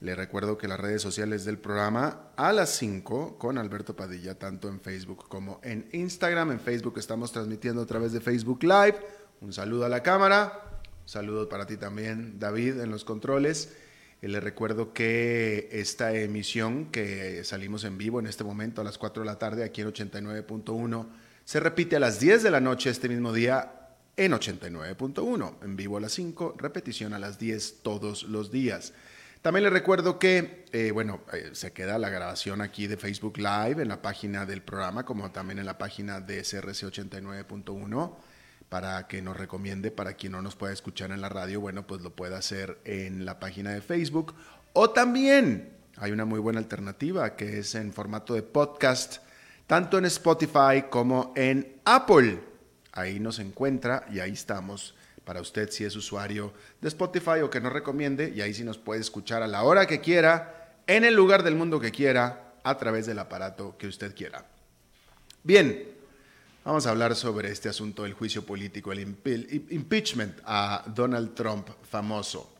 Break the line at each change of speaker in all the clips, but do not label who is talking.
Le recuerdo que las redes sociales del programa a las 5 con Alberto Padilla, tanto en Facebook como en Instagram. En Facebook estamos transmitiendo a través de Facebook Live. Un saludo a la cámara. Un saludo para ti también, David, en los controles. le recuerdo que esta emisión que salimos en vivo en este momento a las 4 de la tarde aquí en 89.1 se repite a las 10 de la noche este mismo día en 89.1. En vivo a las 5, repetición a las 10 todos los días. También les recuerdo que, eh, bueno, eh, se queda la grabación aquí de Facebook Live en la página del programa, como también en la página de CRC89.1, para que nos recomiende, para quien no nos pueda escuchar en la radio, bueno, pues lo pueda hacer en la página de Facebook. O también hay una muy buena alternativa que es en formato de podcast, tanto en Spotify como en Apple. Ahí nos encuentra y ahí estamos para usted si es usuario de Spotify o que nos recomiende y ahí sí nos puede escuchar a la hora que quiera, en el lugar del mundo que quiera, a través del aparato que usted quiera. Bien, vamos a hablar sobre este asunto del juicio político, el impeachment a Donald Trump famoso.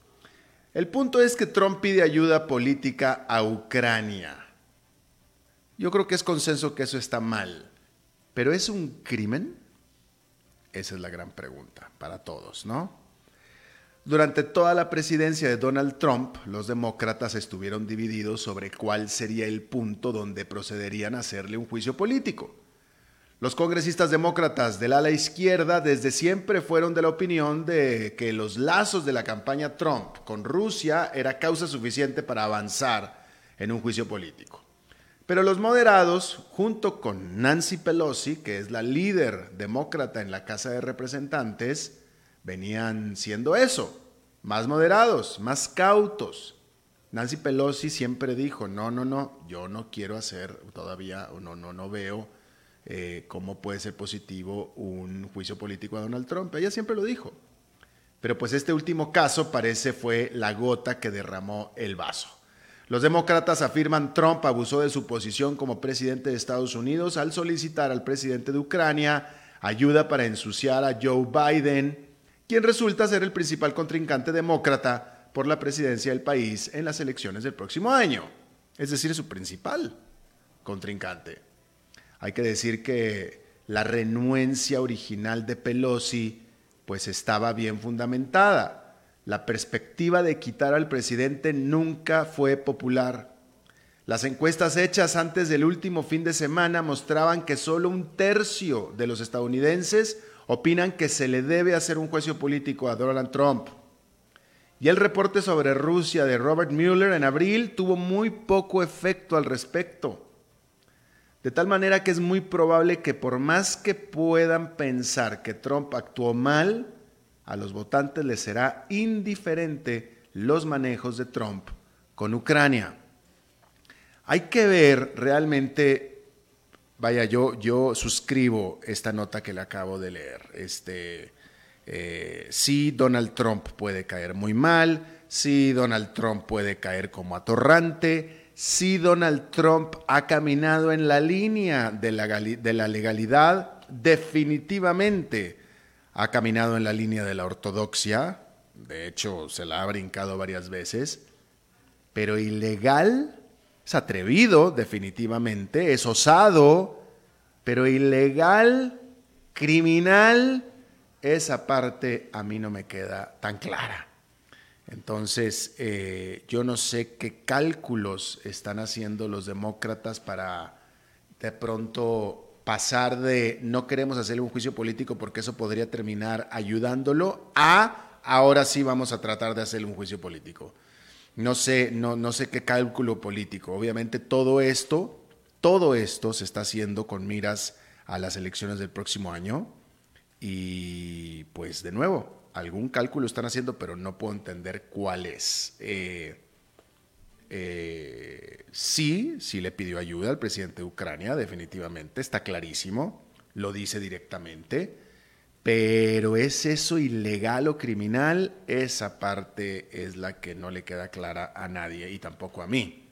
El punto es que Trump pide ayuda política a Ucrania. Yo creo que es consenso que eso está mal, pero ¿es un crimen? Esa es la gran pregunta para todos, ¿no? Durante toda la presidencia de Donald Trump, los demócratas estuvieron divididos sobre cuál sería el punto donde procederían a hacerle un juicio político. Los congresistas demócratas del ala izquierda desde siempre fueron de la opinión de que los lazos de la campaña Trump con Rusia era causa suficiente para avanzar en un juicio político. Pero los moderados, junto con Nancy Pelosi, que es la líder demócrata en la Casa de Representantes, venían siendo eso, más moderados, más cautos. Nancy Pelosi siempre dijo, no, no, no, yo no quiero hacer todavía, no, no, no veo eh, cómo puede ser positivo un juicio político a Donald Trump. Ella siempre lo dijo. Pero pues este último caso parece fue la gota que derramó el vaso. Los demócratas afirman Trump abusó de su posición como presidente de Estados Unidos al solicitar al presidente de Ucrania ayuda para ensuciar a Joe Biden, quien resulta ser el principal contrincante demócrata por la presidencia del país en las elecciones del próximo año, es decir, su principal contrincante. Hay que decir que la renuencia original de Pelosi pues estaba bien fundamentada la perspectiva de quitar al presidente nunca fue popular. Las encuestas hechas antes del último fin de semana mostraban que solo un tercio de los estadounidenses opinan que se le debe hacer un juicio político a Donald Trump. Y el reporte sobre Rusia de Robert Mueller en abril tuvo muy poco efecto al respecto. De tal manera que es muy probable que por más que puedan pensar que Trump actuó mal, a los votantes les será indiferente los manejos de Trump con Ucrania. Hay que ver realmente, vaya, yo, yo suscribo esta nota que le acabo de leer. Este, eh, sí, Donald Trump puede caer muy mal, sí, Donald Trump puede caer como atorrante, sí, Donald Trump ha caminado en la línea de la, de la legalidad, definitivamente ha caminado en la línea de la ortodoxia, de hecho se la ha brincado varias veces, pero ilegal, es atrevido definitivamente, es osado, pero ilegal, criminal, esa parte a mí no me queda tan clara. Entonces, eh, yo no sé qué cálculos están haciendo los demócratas para de pronto pasar de no queremos hacerle un juicio político porque eso podría terminar ayudándolo a ahora sí vamos a tratar de hacerle un juicio político. no sé, no, no sé qué cálculo político. Obviamente todo esto, todo esto se está haciendo con miras a las elecciones del próximo año. Y pues de nuevo, algún cálculo están haciendo, pero no puedo entender cuál es. Eh, eh, sí, sí le pidió ayuda al presidente de Ucrania, definitivamente, está clarísimo, lo dice directamente, pero ¿es eso ilegal o criminal? Esa parte es la que no le queda clara a nadie y tampoco a mí.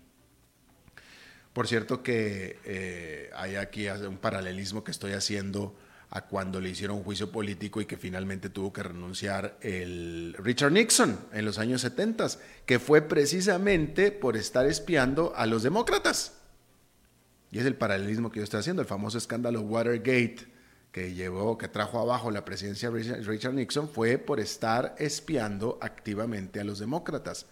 Por cierto que eh, hay aquí un paralelismo que estoy haciendo a cuando le hicieron juicio político y que finalmente tuvo que renunciar el Richard Nixon en los años 70, que fue precisamente por estar espiando a los demócratas. Y es el paralelismo que yo estoy haciendo, el famoso escándalo Watergate que llevó, que trajo abajo la presidencia de Richard Nixon, fue por estar espiando activamente a los demócratas,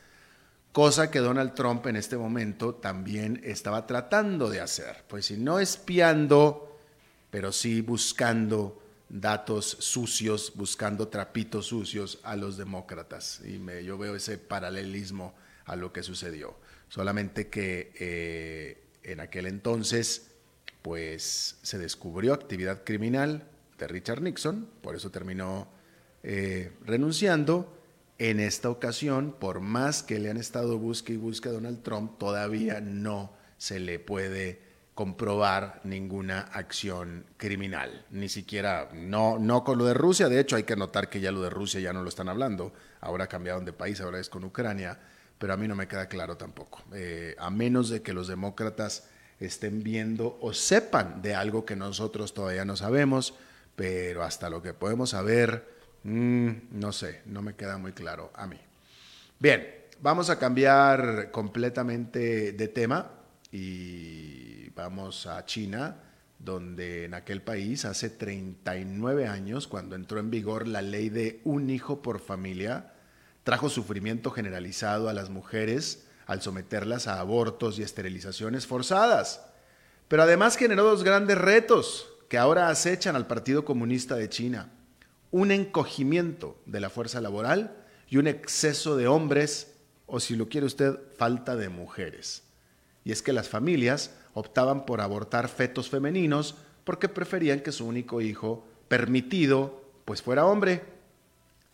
cosa que Donald Trump en este momento también estaba tratando de hacer. Pues si no espiando pero sí buscando datos sucios, buscando trapitos sucios a los demócratas. Y me, yo veo ese paralelismo a lo que sucedió. Solamente que eh, en aquel entonces, pues se descubrió actividad criminal de Richard Nixon, por eso terminó eh, renunciando. En esta ocasión, por más que le han estado busque y busque a Donald Trump, todavía no se le puede comprobar ninguna acción criminal, ni siquiera, no, no con lo de Rusia, de hecho hay que notar que ya lo de Rusia ya no lo están hablando, ahora cambiaron de país, ahora es con Ucrania, pero a mí no me queda claro tampoco, eh, a menos de que los demócratas estén viendo o sepan de algo que nosotros todavía no sabemos, pero hasta lo que podemos saber, mm, no sé, no me queda muy claro a mí. Bien, vamos a cambiar completamente de tema y Vamos a China, donde en aquel país hace 39 años, cuando entró en vigor la ley de un hijo por familia, trajo sufrimiento generalizado a las mujeres al someterlas a abortos y esterilizaciones forzadas. Pero además generó dos grandes retos que ahora acechan al Partido Comunista de China. Un encogimiento de la fuerza laboral y un exceso de hombres, o si lo quiere usted, falta de mujeres. Y es que las familias optaban por abortar fetos femeninos porque preferían que su único hijo permitido pues fuera hombre.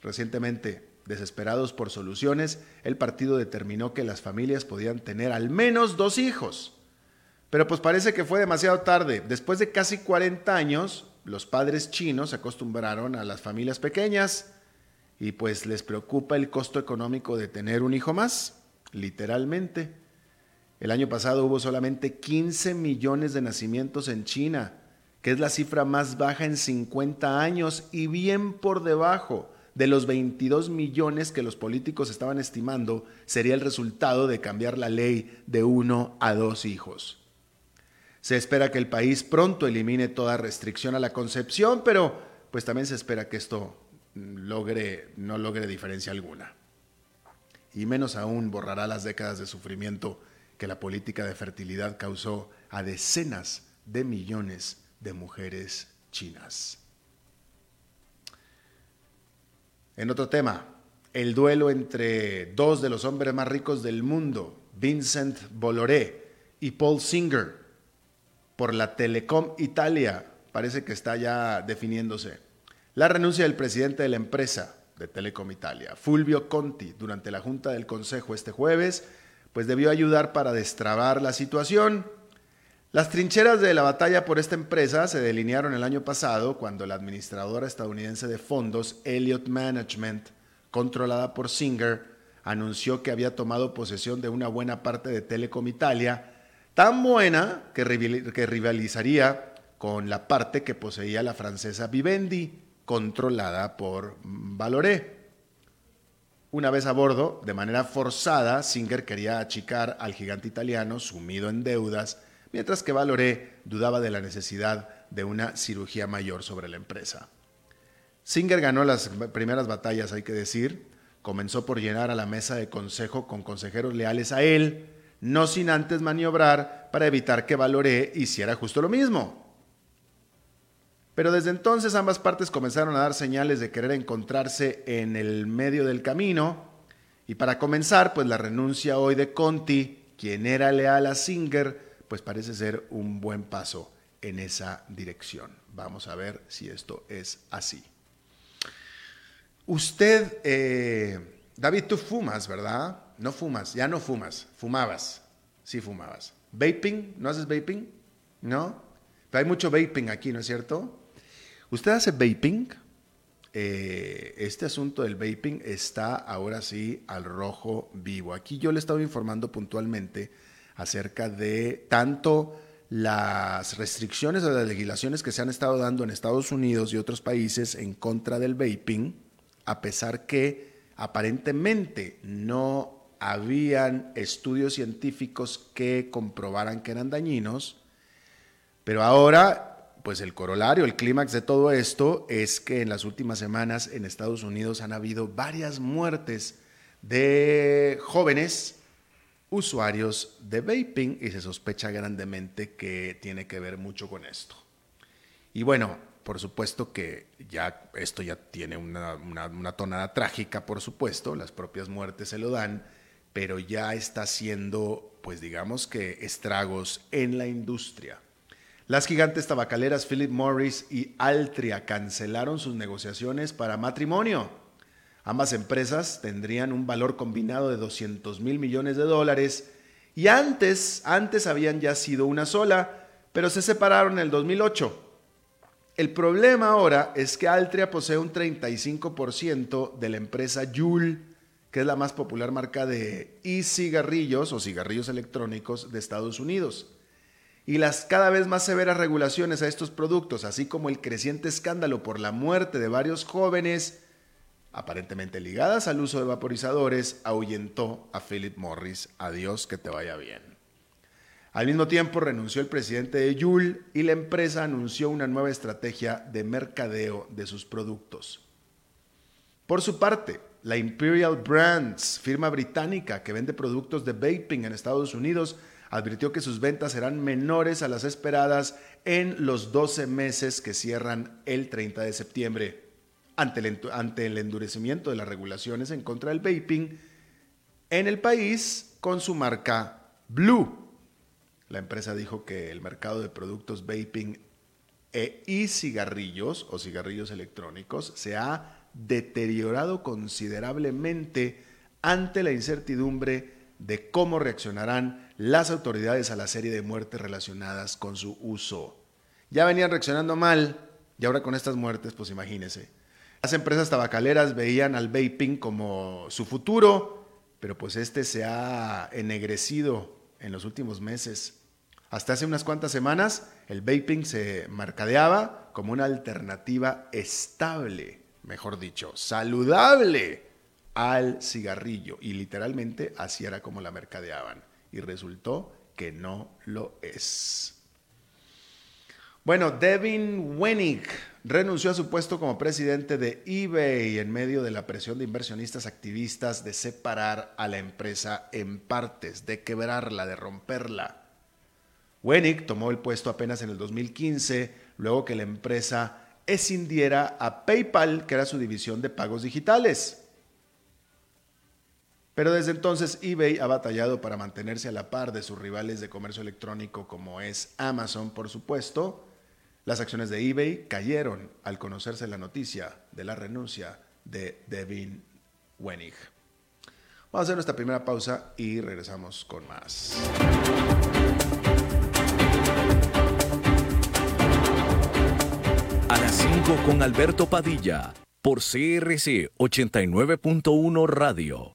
Recientemente, desesperados por soluciones, el partido determinó que las familias podían tener al menos dos hijos. Pero pues parece que fue demasiado tarde. Después de casi 40 años, los padres chinos se acostumbraron a las familias pequeñas y pues les preocupa el costo económico de tener un hijo más, literalmente. El año pasado hubo solamente 15 millones de nacimientos en China, que es la cifra más baja en 50 años y bien por debajo de los 22 millones que los políticos estaban estimando sería el resultado de cambiar la ley de uno a dos hijos. Se espera que el país pronto elimine toda restricción a la concepción, pero pues también se espera que esto logre, no logre diferencia alguna. Y menos aún borrará las décadas de sufrimiento que la política de fertilidad causó a decenas de millones de mujeres chinas. En otro tema, el duelo entre dos de los hombres más ricos del mundo, Vincent Bolloré y Paul Singer, por la Telecom Italia, parece que está ya definiéndose. La renuncia del presidente de la empresa de Telecom Italia, Fulvio Conti, durante la Junta del Consejo este jueves, pues debió ayudar para destrabar la situación. Las trincheras de la batalla por esta empresa se delinearon el año pasado cuando la administradora estadounidense de fondos Elliott Management, controlada por Singer, anunció que había tomado posesión de una buena parte de Telecom Italia, tan buena que, rivalizaría con la parte que poseía la francesa Vivendi, controlada por Valoré. Una vez a bordo, de manera forzada, Singer quería achicar al gigante italiano sumido en deudas, mientras que Valoré dudaba de la necesidad de una cirugía mayor sobre la empresa. Singer ganó las primeras batallas, hay que decir. Comenzó por llenar a la mesa de consejo con consejeros leales a él, no sin antes maniobrar para evitar que Valoré hiciera justo lo mismo. Pero desde entonces ambas partes comenzaron a dar señales de querer encontrarse en el medio del camino Y para comenzar, pues la renuncia hoy de Conti, quien era leal a Singer, pues parece ser un buen paso en esa dirección. Vamos a ver si esto es así. Usted, eh, David, tú fumas, ¿verdad? No fumas, ya no fumas, fumabas, sí fumabas. ¿Vaping? ¿No haces vaping? ¿No? Pero hay mucho vaping aquí, ¿no es cierto? ¿Usted hace vaping? Eh, este asunto del vaping está ahora sí al rojo vivo. Aquí yo le he estado informando puntualmente acerca de tanto las restricciones o las legislaciones que se han estado dando en Estados Unidos y otros países en contra del vaping, a pesar que aparentemente no habían estudios científicos que comprobaran que eran dañinos, pero ahora, pues el corolario, el clímax de todo esto es que en las últimas semanas en Estados Unidos han habido varias muertes de jóvenes usuarios de vaping y se sospecha grandemente que tiene que ver mucho con esto. Y bueno, por supuesto que ya esto ya tiene una, una tonada trágica, por supuesto, las propias muertes se lo dan, pero ya está haciendo, pues digamos que estragos en la industria. Las gigantes tabacaleras Philip Morris y Altria cancelaron sus negociaciones para matrimonio. Ambas empresas tendrían un valor combinado de 200 mil millones de dólares y antes, antes habían ya sido una sola, pero se separaron en el 2008. El problema ahora es que Altria posee un 35% de la empresa Juul que es la más popular marca de e-cigarrillos o cigarrillos electrónicos de Estados Unidos. Y las cada vez más severas regulaciones a estos productos, así como el creciente escándalo por la muerte de varios jóvenes, aparentemente ligadas al uso de vaporizadores, ahuyentó a Philip Morris. Adiós, que te vaya bien. Al mismo tiempo renunció el presidente de Yul y la empresa anunció una nueva estrategia de mercadeo de sus productos. Por su parte, la Imperial Brands, firma británica que vende productos de vaping en Estados Unidos, advirtió que sus ventas serán menores a las esperadas en los 12 meses que cierran el 30 de septiembre. Ante el, ante el endurecimiento de las regulaciones en contra del vaping en el país con su marca Blue. La empresa dijo que el mercado de productos vaping e y cigarrillos o cigarrillos electrónicos se ha deteriorado considerablemente ante la incertidumbre de cómo reaccionarán las autoridades a la serie de muertes relacionadas con su uso. Ya venían reaccionando mal y ahora con estas muertes, pues imagínense. Las empresas tabacaleras veían al vaping como su futuro, pero pues este se ha ennegrecido en los últimos meses. Hasta hace unas cuantas semanas, el vaping se mercadeaba como una alternativa estable mejor dicho, saludable al cigarrillo. Y literalmente así era como la mercadeaban. Y resultó que no lo es. Bueno, Devin Wenig renunció a su puesto como presidente de eBay en medio de la presión de inversionistas activistas de separar a la empresa en partes, de quebrarla, de romperla. Wenig tomó el puesto apenas en el 2015, luego que la empresa escindiera a PayPal, que era su división de pagos digitales. Pero desde entonces eBay ha batallado para mantenerse a la par de sus rivales de comercio electrónico como es Amazon, por supuesto. Las acciones de eBay cayeron al conocerse la noticia de la renuncia de Devin Wenig. Vamos a hacer nuestra primera pausa y regresamos con más.
A las 5 con Alberto Padilla, por CRC 89.1 Radio.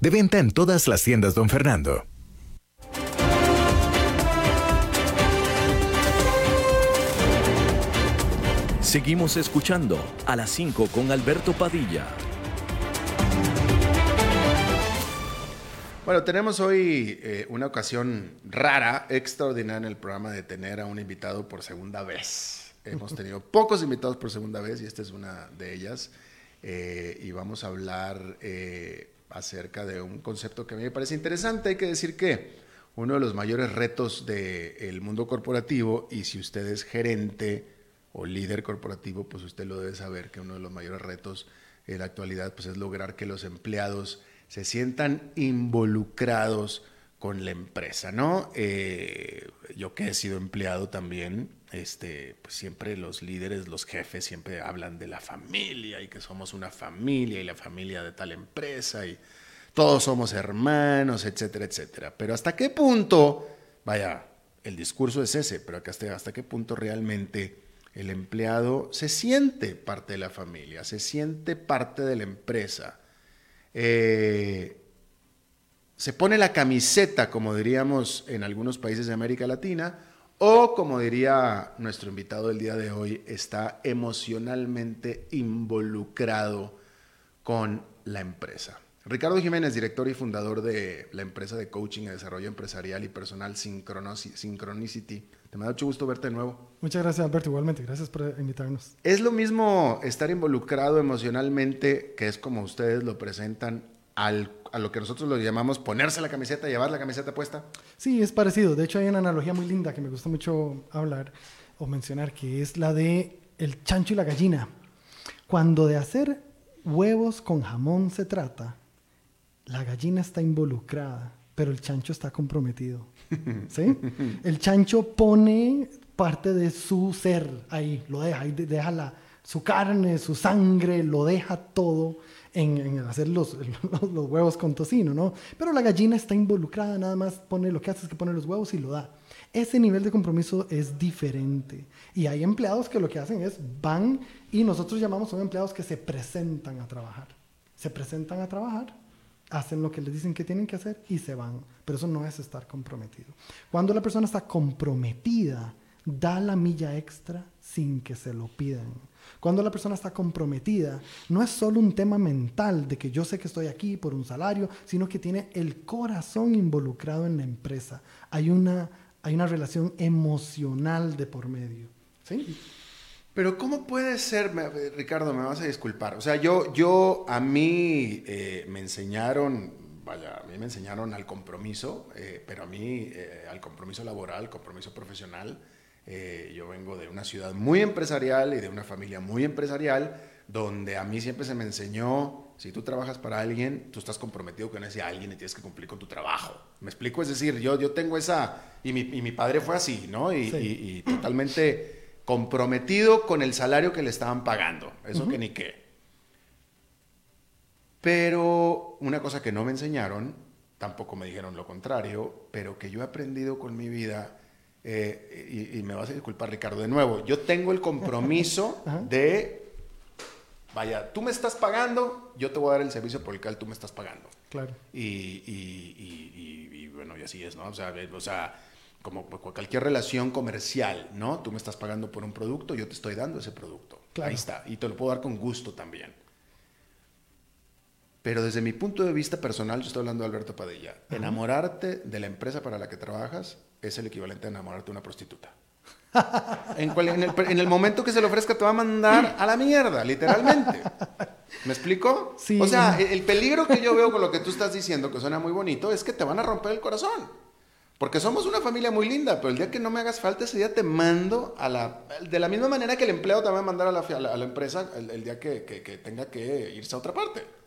De venta en todas las tiendas, don Fernando.
Seguimos escuchando a las 5 con Alberto Padilla.
Bueno, tenemos hoy eh, una ocasión rara, extraordinaria en el programa de tener a un invitado por segunda vez. Hemos tenido pocos invitados por segunda vez y esta es una de ellas. Eh, y vamos a hablar eh, acerca de un concepto que a mí me parece interesante. Hay que decir que uno de los mayores retos del mundo corporativo, y si usted es gerente o líder corporativo, pues usted lo debe saber que uno de los mayores retos en la actualidad pues es lograr que los empleados se sientan involucrados con la empresa, ¿no? Eh, yo que he sido empleado también, este, pues siempre los líderes, los jefes siempre hablan de la familia y que somos una familia y la familia de tal empresa y todos somos hermanos, etcétera, etcétera. Pero hasta qué punto, vaya, el discurso es ese, pero hasta, hasta qué punto realmente el empleado se siente parte de la familia, se siente parte de la empresa. Eh, se pone la camiseta, como diríamos en algunos países de América Latina, o como diría nuestro invitado del día de hoy, está emocionalmente involucrado con la empresa. Ricardo Jiménez, director y fundador de la empresa de coaching y desarrollo empresarial y personal Synchronicity. Te me da mucho gusto verte de nuevo.
Muchas gracias, Alberto. Igualmente, gracias por invitarnos.
¿Es lo mismo estar involucrado emocionalmente, que es como ustedes lo presentan, al, a lo que nosotros lo llamamos ponerse la camiseta, llevar la camiseta puesta?
Sí, es parecido. De hecho, hay una analogía muy linda que me gusta mucho hablar o mencionar, que es la de el chancho y la gallina. Cuando de hacer huevos con jamón se trata, la gallina está involucrada, pero el chancho está comprometido. ¿Sí? El chancho pone parte de su ser ahí, lo deja, deja la, su carne, su sangre, lo deja todo en, hacer los, los, huevos con tocino, ¿no? Pero la gallina está involucrada, nada más pone lo que hace es que pone los huevos y lo da. Ese nivel de compromiso es diferente. Y hay empleados que lo que hacen es van y nosotros llamamos a empleados que se presentan a trabajar. Se presentan a trabajar, hacen lo que les dicen que tienen que hacer y se van. Pero eso no es estar comprometido. Cuando la persona está comprometida, da la milla extra sin que se lo pidan. Cuando la persona está comprometida, no es solo un tema mental de que yo sé que estoy aquí por un salario, sino que tiene el corazón involucrado en la empresa. Hay una, hay una relación emocional de por medio. ¿Sí?
Pero ¿cómo puede ser, Ricardo, me vas a disculpar? O sea, yo, yo a mí eh, me enseñaron, vaya, a mí me enseñaron al compromiso, eh, pero a mí eh, al compromiso laboral, compromiso profesional, eh, yo vengo de una ciudad muy empresarial y de una familia muy empresarial, donde a mí siempre se me enseñó, si tú trabajas para alguien, tú estás comprometido con ese alguien y tienes que cumplir con tu trabajo. ¿Me explico? Es decir, yo, yo tengo esa, y mi, y mi padre fue así, ¿no? Y, y, totalmente comprometido con el salario que le estaban pagando. Eso que ni qué. Pero una cosa que no me enseñaron, tampoco me dijeron lo contrario, pero que yo he aprendido con mi vida eh, y, me vas a disculpar Ricardo de nuevo, yo tengo el compromiso de, vaya, tú me estás pagando, yo te voy a dar el servicio por el cual tú me estás pagando.
Claro.
Y, y bueno, y así es, ¿no? O sea, o sea, como cualquier relación comercial, ¿no? Tú me estás pagando por un producto, yo te estoy dando ese producto. Ahí está. Y te lo puedo dar con gusto también. Pero desde mi punto de vista personal, yo estoy hablando de Alberto Padilla, enamorarte de la empresa para la que trabajas es el equivalente a enamorarte de una prostituta. en, el, momento que se le ofrezca te va a mandar a la mierda, literalmente. ¿Me explico?
Sí.
O sea, el, peligro que yo veo con lo que tú estás diciendo, que suena muy bonito, es que te van a romper el corazón. Porque somos una familia muy linda, pero el día que no me hagas falta, ese día te mando a la... De la misma manera que el empleado te va a mandar a la, a la, empresa el, día que, que tenga que irse a otra parte.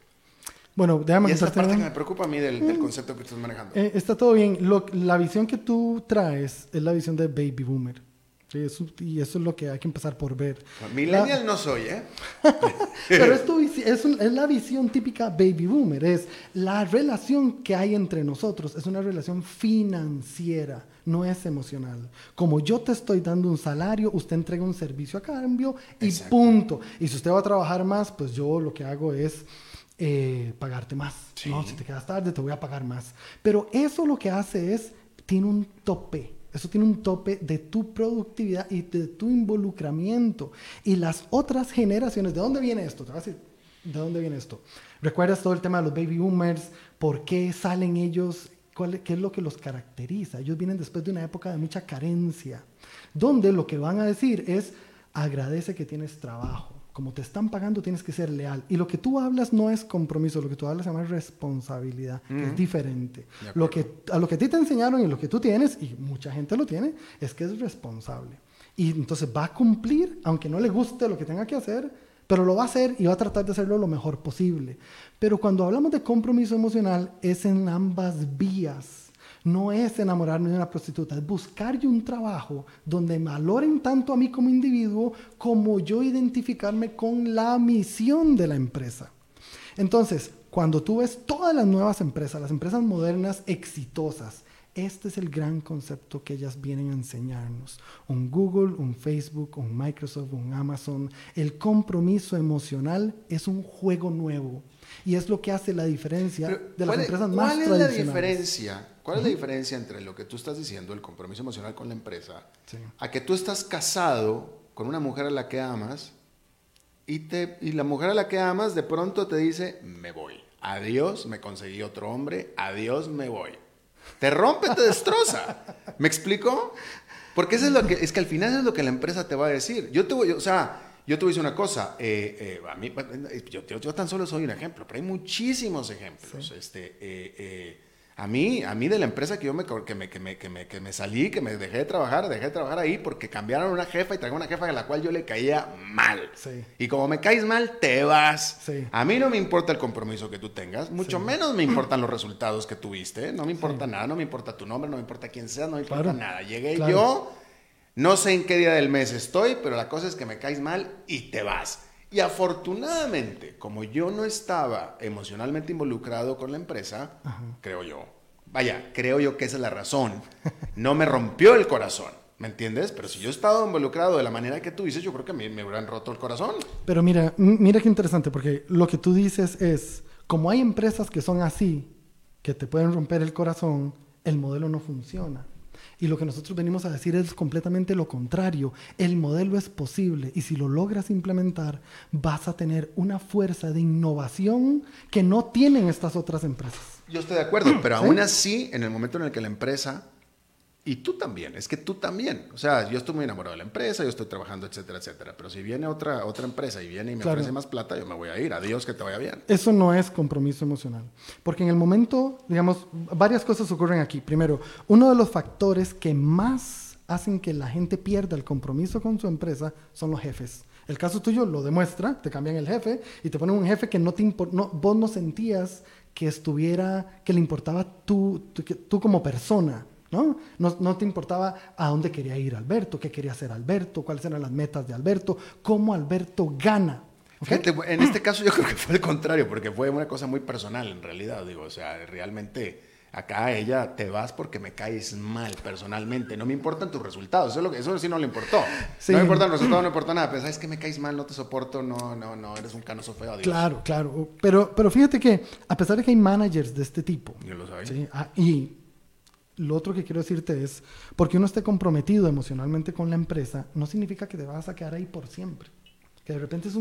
Bueno, déjame
y esa
contarte
parte que me preocupa a mí del, del concepto que estás manejando.
Eh, está todo bien. Lo- la visión que tú traes es la visión de baby boomer. Sí, eso- y eso es lo que hay que empezar por ver.
Millennial no soy, ¿eh?
Pero es, tu visi- es, un- es la visión típica baby boomer. Es la relación que hay entre nosotros. Es una relación financiera, no es emocional. Como yo te estoy dando un salario, usted entrega un servicio a cambio y
Exacto.
punto. Y si usted va a trabajar más, pues yo lo que hago es eh, pagarte más.
Sí.
¿no? Si te quedas tarde, te voy a pagar más. Pero eso lo que hace es, tiene un tope. Eso tiene un tope de tu productividad y de tu involucramiento. Y las otras generaciones, ¿de dónde viene esto? Te voy a decir, ¿de dónde viene esto? ¿Recuerdas todo el tema de los baby boomers? ¿Por qué salen ellos? ¿Cuál- ¿Qué es lo que los caracteriza? Ellos vienen después de una época de mucha carencia, donde lo que van a decir es, agradece que tienes trabajo. Como te están pagando, tienes que ser leal. Y lo que tú hablas no es compromiso, lo que tú hablas se llama responsabilidad, que es diferente. Lo que, a lo que a ti te enseñaron y lo que tú tienes, y mucha gente lo tiene, es que es responsable. Y entonces va a cumplir, aunque no le guste lo que tenga que hacer, pero lo va a hacer y va a tratar de hacerlo lo mejor posible. Pero cuando hablamos de compromiso emocional, es en ambas vías. No es enamorarme de una prostituta, es buscar yo un trabajo donde me valoren tanto a mí como individuo como yo identificarme con la misión de la empresa. Entonces, cuando tú ves todas las nuevas empresas, las empresas modernas exitosas, este es el gran concepto que ellas vienen a enseñarnos. Un Google, un Facebook, un Microsoft, un Amazon. El compromiso emocional es un juego nuevo y es lo que hace la diferencia
Pero,
de las
¿cuál es-
empresas
¿Cuál
más
es la
tradicionales.
diferencia? ¿Cuál es la diferencia entre lo que tú estás diciendo, el compromiso emocional con la empresa,
Sí.
a que tú estás casado con una mujer a la que amas y, te, y la mujer a la que amas de pronto te dice, me voy. Adiós, me conseguí otro hombre, adiós, me voy. Te rompe, te destroza. ¿Me explico? Porque eso es lo que, es que al final es lo que la empresa te va a decir. Yo te voy, o sea, yo te voy a decir una cosa. eh, eh, a mí, yo, yo- yo tan solo soy un ejemplo, pero hay muchísimos ejemplos. Este, eh, eh, a mí, a mí de la empresa que yo me, que me, que me, que me, que me salí, que me dejé de trabajar, dejé de trabajar ahí porque cambiaron una jefa y trajeron una jefa a la cual yo le caía mal.
Sí.
Y como me caes mal, te vas.
Sí.
A mí no me importa el compromiso que tú tengas, mucho
Sí.
menos me importan los resultados que tuviste, no me importa nada, no me importa tu nombre, no me importa quién seas, no me importa
Claro.
nada. Llegué
Claro.
yo, no sé en qué día del mes estoy, pero la cosa es que me caes mal y te vas. Y afortunadamente, como yo no estaba emocionalmente involucrado con la empresa, creo yo, vaya, creo yo que esa es la razón, no me rompió el corazón. ¿Me entiendes? Pero si yo he estado involucrado de la manera que tú dices, yo creo que a mí me hubieran roto el corazón.
Pero mira, mira qué interesante, porque lo que tú dices es, como hay empresas que son así, que te pueden romper el corazón, el modelo no funciona. Y lo que nosotros venimos a decir es completamente lo contrario. El modelo es posible y si lo logras implementar, vas a tener una fuerza de innovación que no tienen estas otras empresas.
Yo estoy de acuerdo, pero
¿Sí?
aún así, en el momento en el que la empresa, y tú también, es que tú también, o sea, yo estoy muy enamorado de la empresa, yo estoy trabajando, etcétera, etcétera, pero si viene otra, otra empresa y viene y me
Claro.
ofrece más plata, yo me voy a ir, adiós, que te vaya bien.
Eso no es compromiso emocional. Porque en el momento, digamos, varias cosas ocurren aquí. Primero, uno de los factores que más hacen que la gente pierda el compromiso con su empresa son los jefes. El caso tuyo lo demuestra, te cambian el jefe y te ponen un jefe que no te no, vos no sentías que estuviera, que le importaba tú, tú, que- tú como persona. ¿No? ¿no? No te importaba a dónde quería ir Alberto, qué quería hacer Alberto, cuáles eran las metas de Alberto, cómo Alberto gana. ¿ok?
Fíjate, en este caso yo creo que fue el contrario, porque fue una cosa muy personal en realidad, digo, o sea, realmente acá ella te vas porque me caes mal personalmente, no me importan tus resultados, eso, es lo que, eso sí no le importó,
Sí.
no me importan los resultados, no importa nada, pero sabes que me caes mal, no te soporto, no, no, no, eres un canoso feo.
Claro, claro. Pero, pero fíjate que a pesar de que hay managers de este tipo,
Yo lo sabía.
¿sí? Ah, y lo otro que quiero decirte es, porque uno esté comprometido emocionalmente con la empresa, no significa que te vas a quedar ahí por siempre. Que de repente es,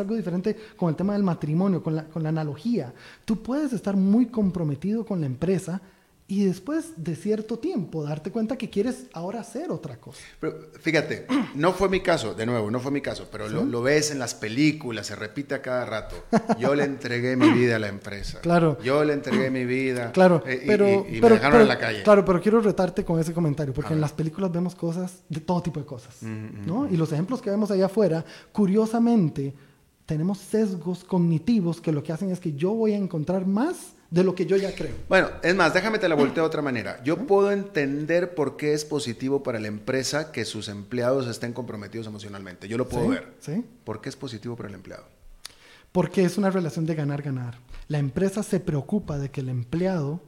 algo diferente con el tema del matrimonio, con la analogía. Tú puedes estar muy comprometido con la empresa y después de cierto tiempo darte cuenta que quieres ahora hacer otra cosa.
Pero fíjate, no fue mi caso, de nuevo, no fue mi caso, pero lo, lo ves en las películas, se repite a cada rato. Yo le entregué mi vida a la empresa.
Claro.
Yo le entregué mi vida.
Claro,
eh,
pero,
y, y
pero-
me dejaron
pero-
en la calle.
Claro, pero quiero retarte con ese comentario, porque en las películas vemos cosas de todo tipo de cosas, ¿no? Y los ejemplos que vemos allá afuera, curiosamente, tenemos sesgos cognitivos que lo que hacen es que yo voy a encontrar más de lo que yo ya creo.
Bueno, es más, déjame te la volteo de otra manera. Yo puedo entender por qué es positivo para la empresa que sus empleados estén comprometidos emocionalmente. Yo lo puedo
¿Sí?
ver.
¿Sí?
¿Por qué es positivo para el empleado?
Porque es una relación de ganar-ganar. La empresa se preocupa de que el empleado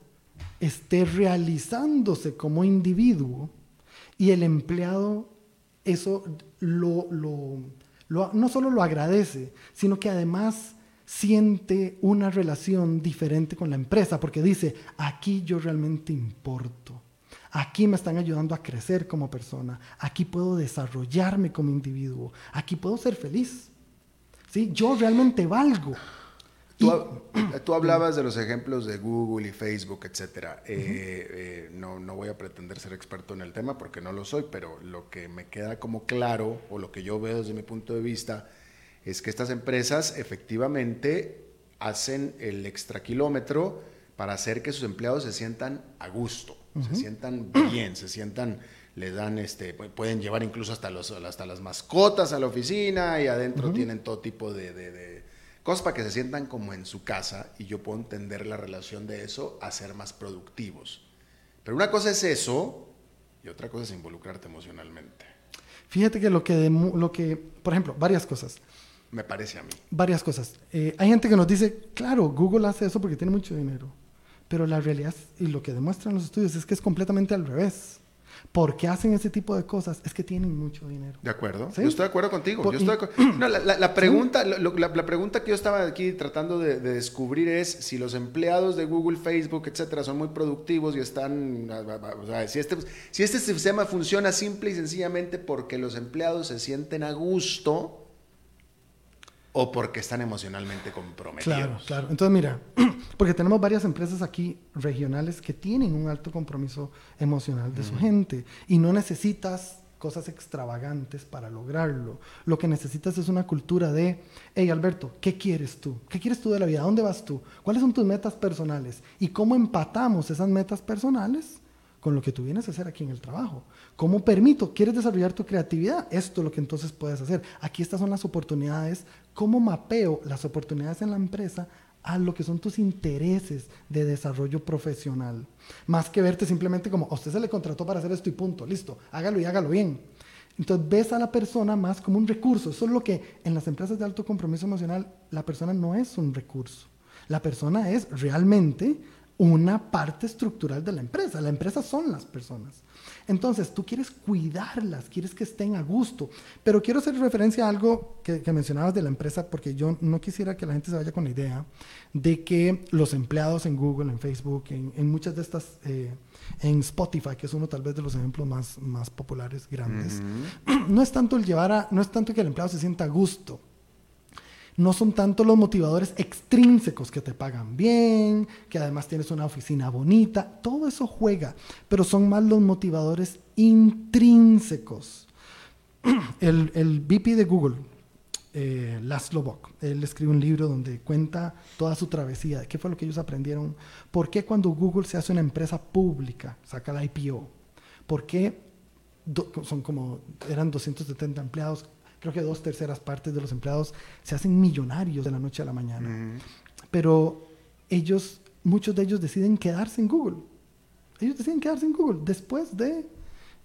esté realizándose como individuo y el empleado eso lo, lo- lo- no solo lo agradece, sino que además siente una relación diferente con la empresa porque dice, aquí yo realmente importo. Aquí me están ayudando a crecer como persona. Aquí puedo desarrollarme como individuo. Aquí puedo ser feliz. ¿Sí? Yo realmente valgo.
Tú, tú hablabas de los ejemplos de Google y Facebook, etcétera. Eh, eh, no, no voy a pretender ser experto en el tema porque no lo soy, pero lo que me queda como claro o lo que yo veo desde mi punto de vista es que estas empresas efectivamente hacen el extra kilómetro para hacer que sus empleados se sientan a gusto, se sientan bien, se sientan, le dan este, pu- pueden llevar incluso hasta los, hasta las mascotas a la oficina y adentro tienen todo tipo de, de- de cosas para que se sientan como en su casa y yo puedo entender la relación de eso a ser más productivos. Pero una cosa es eso y otra cosa es involucrarte emocionalmente.
Fíjate que lo que, lo que por ejemplo, varias cosas.
Me parece a mí.
Varias cosas. Eh, hay gente que nos dice, claro, Google hace eso porque tiene mucho dinero. Pero la realidad y lo que demuestran los estudios es que es completamente al revés. Porque hacen ese tipo de cosas es que tienen mucho dinero.
¿De acuerdo?
¿Sí?
Yo estoy de acuerdo contigo.
Por-
yo estoy de. No, la, la- la pregunta, lo- la, la pregunta que yo estaba aquí tratando de, de descubrir es si los empleados de Google, Facebook, etcétera, son muy productivos y están. O sea, si este, si este sistema funciona simple y sencillamente porque los empleados se sienten a gusto o porque están emocionalmente comprometidos.
Claro, claro. Entonces, mira, porque tenemos varias empresas aquí regionales que tienen un alto compromiso emocional de su gente y no necesitas cosas extravagantes para lograrlo. Lo que necesitas es una cultura de, hey Alberto, ¿qué quieres tú? ¿Qué quieres tú de la vida? ¿A dónde vas tú? ¿Cuáles son tus metas personales? ¿Y cómo empatamos esas metas personales con lo que tú vienes a hacer aquí en el trabajo. ¿Cómo permito? ¿Quieres desarrollar tu creatividad? Esto es lo que entonces puedes hacer. Aquí estas son las oportunidades. ¿Cómo mapeo las oportunidades en la empresa a lo que son tus intereses de desarrollo profesional? Más que verte simplemente como, a usted se le contrató para hacer esto y punto, listo, hágalo y hágalo bien. Entonces ves a la persona más como un recurso. Eso es lo que en las empresas de alto compromiso emocional, la persona no es un recurso. La persona es realmente una parte estructural de la empresa. La empresa son las personas. Entonces, tú quieres cuidarlas, quieres que estén a gusto. Pero quiero hacer referencia a algo que, que mencionabas de la empresa, porque yo no quisiera que la gente se vaya con la idea de que los empleados en Google, en Facebook, en, en muchas de estas, eh, en Spotify, que es uno tal vez de los ejemplos más, más populares, grandes, no es tanto el llevar a, no es tanto que el empleado se sienta a gusto no son tanto los motivadores extrínsecos que te pagan bien, que además tienes una oficina bonita, todo eso juega, pero son más los motivadores intrínsecos. El, el VP de Google, eh, Laszlo Bock, él escribe un libro donde cuenta toda su travesía, qué fue lo que ellos aprendieron, por qué cuando Google se hace una empresa pública, saca la IPO, por qué son como, eran 270 empleados, creo que dos terceras partes de los empleados se hacen millonarios de la noche a la mañana. Pero ellos, muchos de ellos deciden quedarse en Google. Ellos deciden quedarse en Google después de,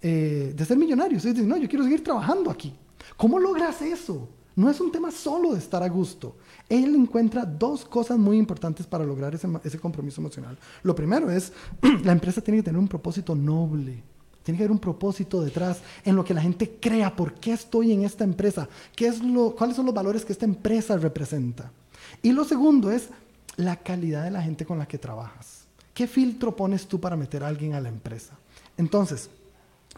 eh, de ser millonarios. Ellos dicen, no, yo quiero seguir trabajando aquí. ¿Cómo logras eso? No es un tema solo de estar a gusto. Él encuentra dos cosas muy importantes para lograr ese, ese compromiso emocional. Lo primero es, la empresa tiene que tener un propósito noble. Tiene que haber un propósito detrás en lo que la gente crea. ¿Por qué estoy en esta empresa? ¿Qué es lo, ¿Cuáles son los valores que esta empresa representa? Y lo segundo es la calidad de la gente con la que trabajas. ¿Qué filtro pones tú para meter a alguien a la empresa? Entonces,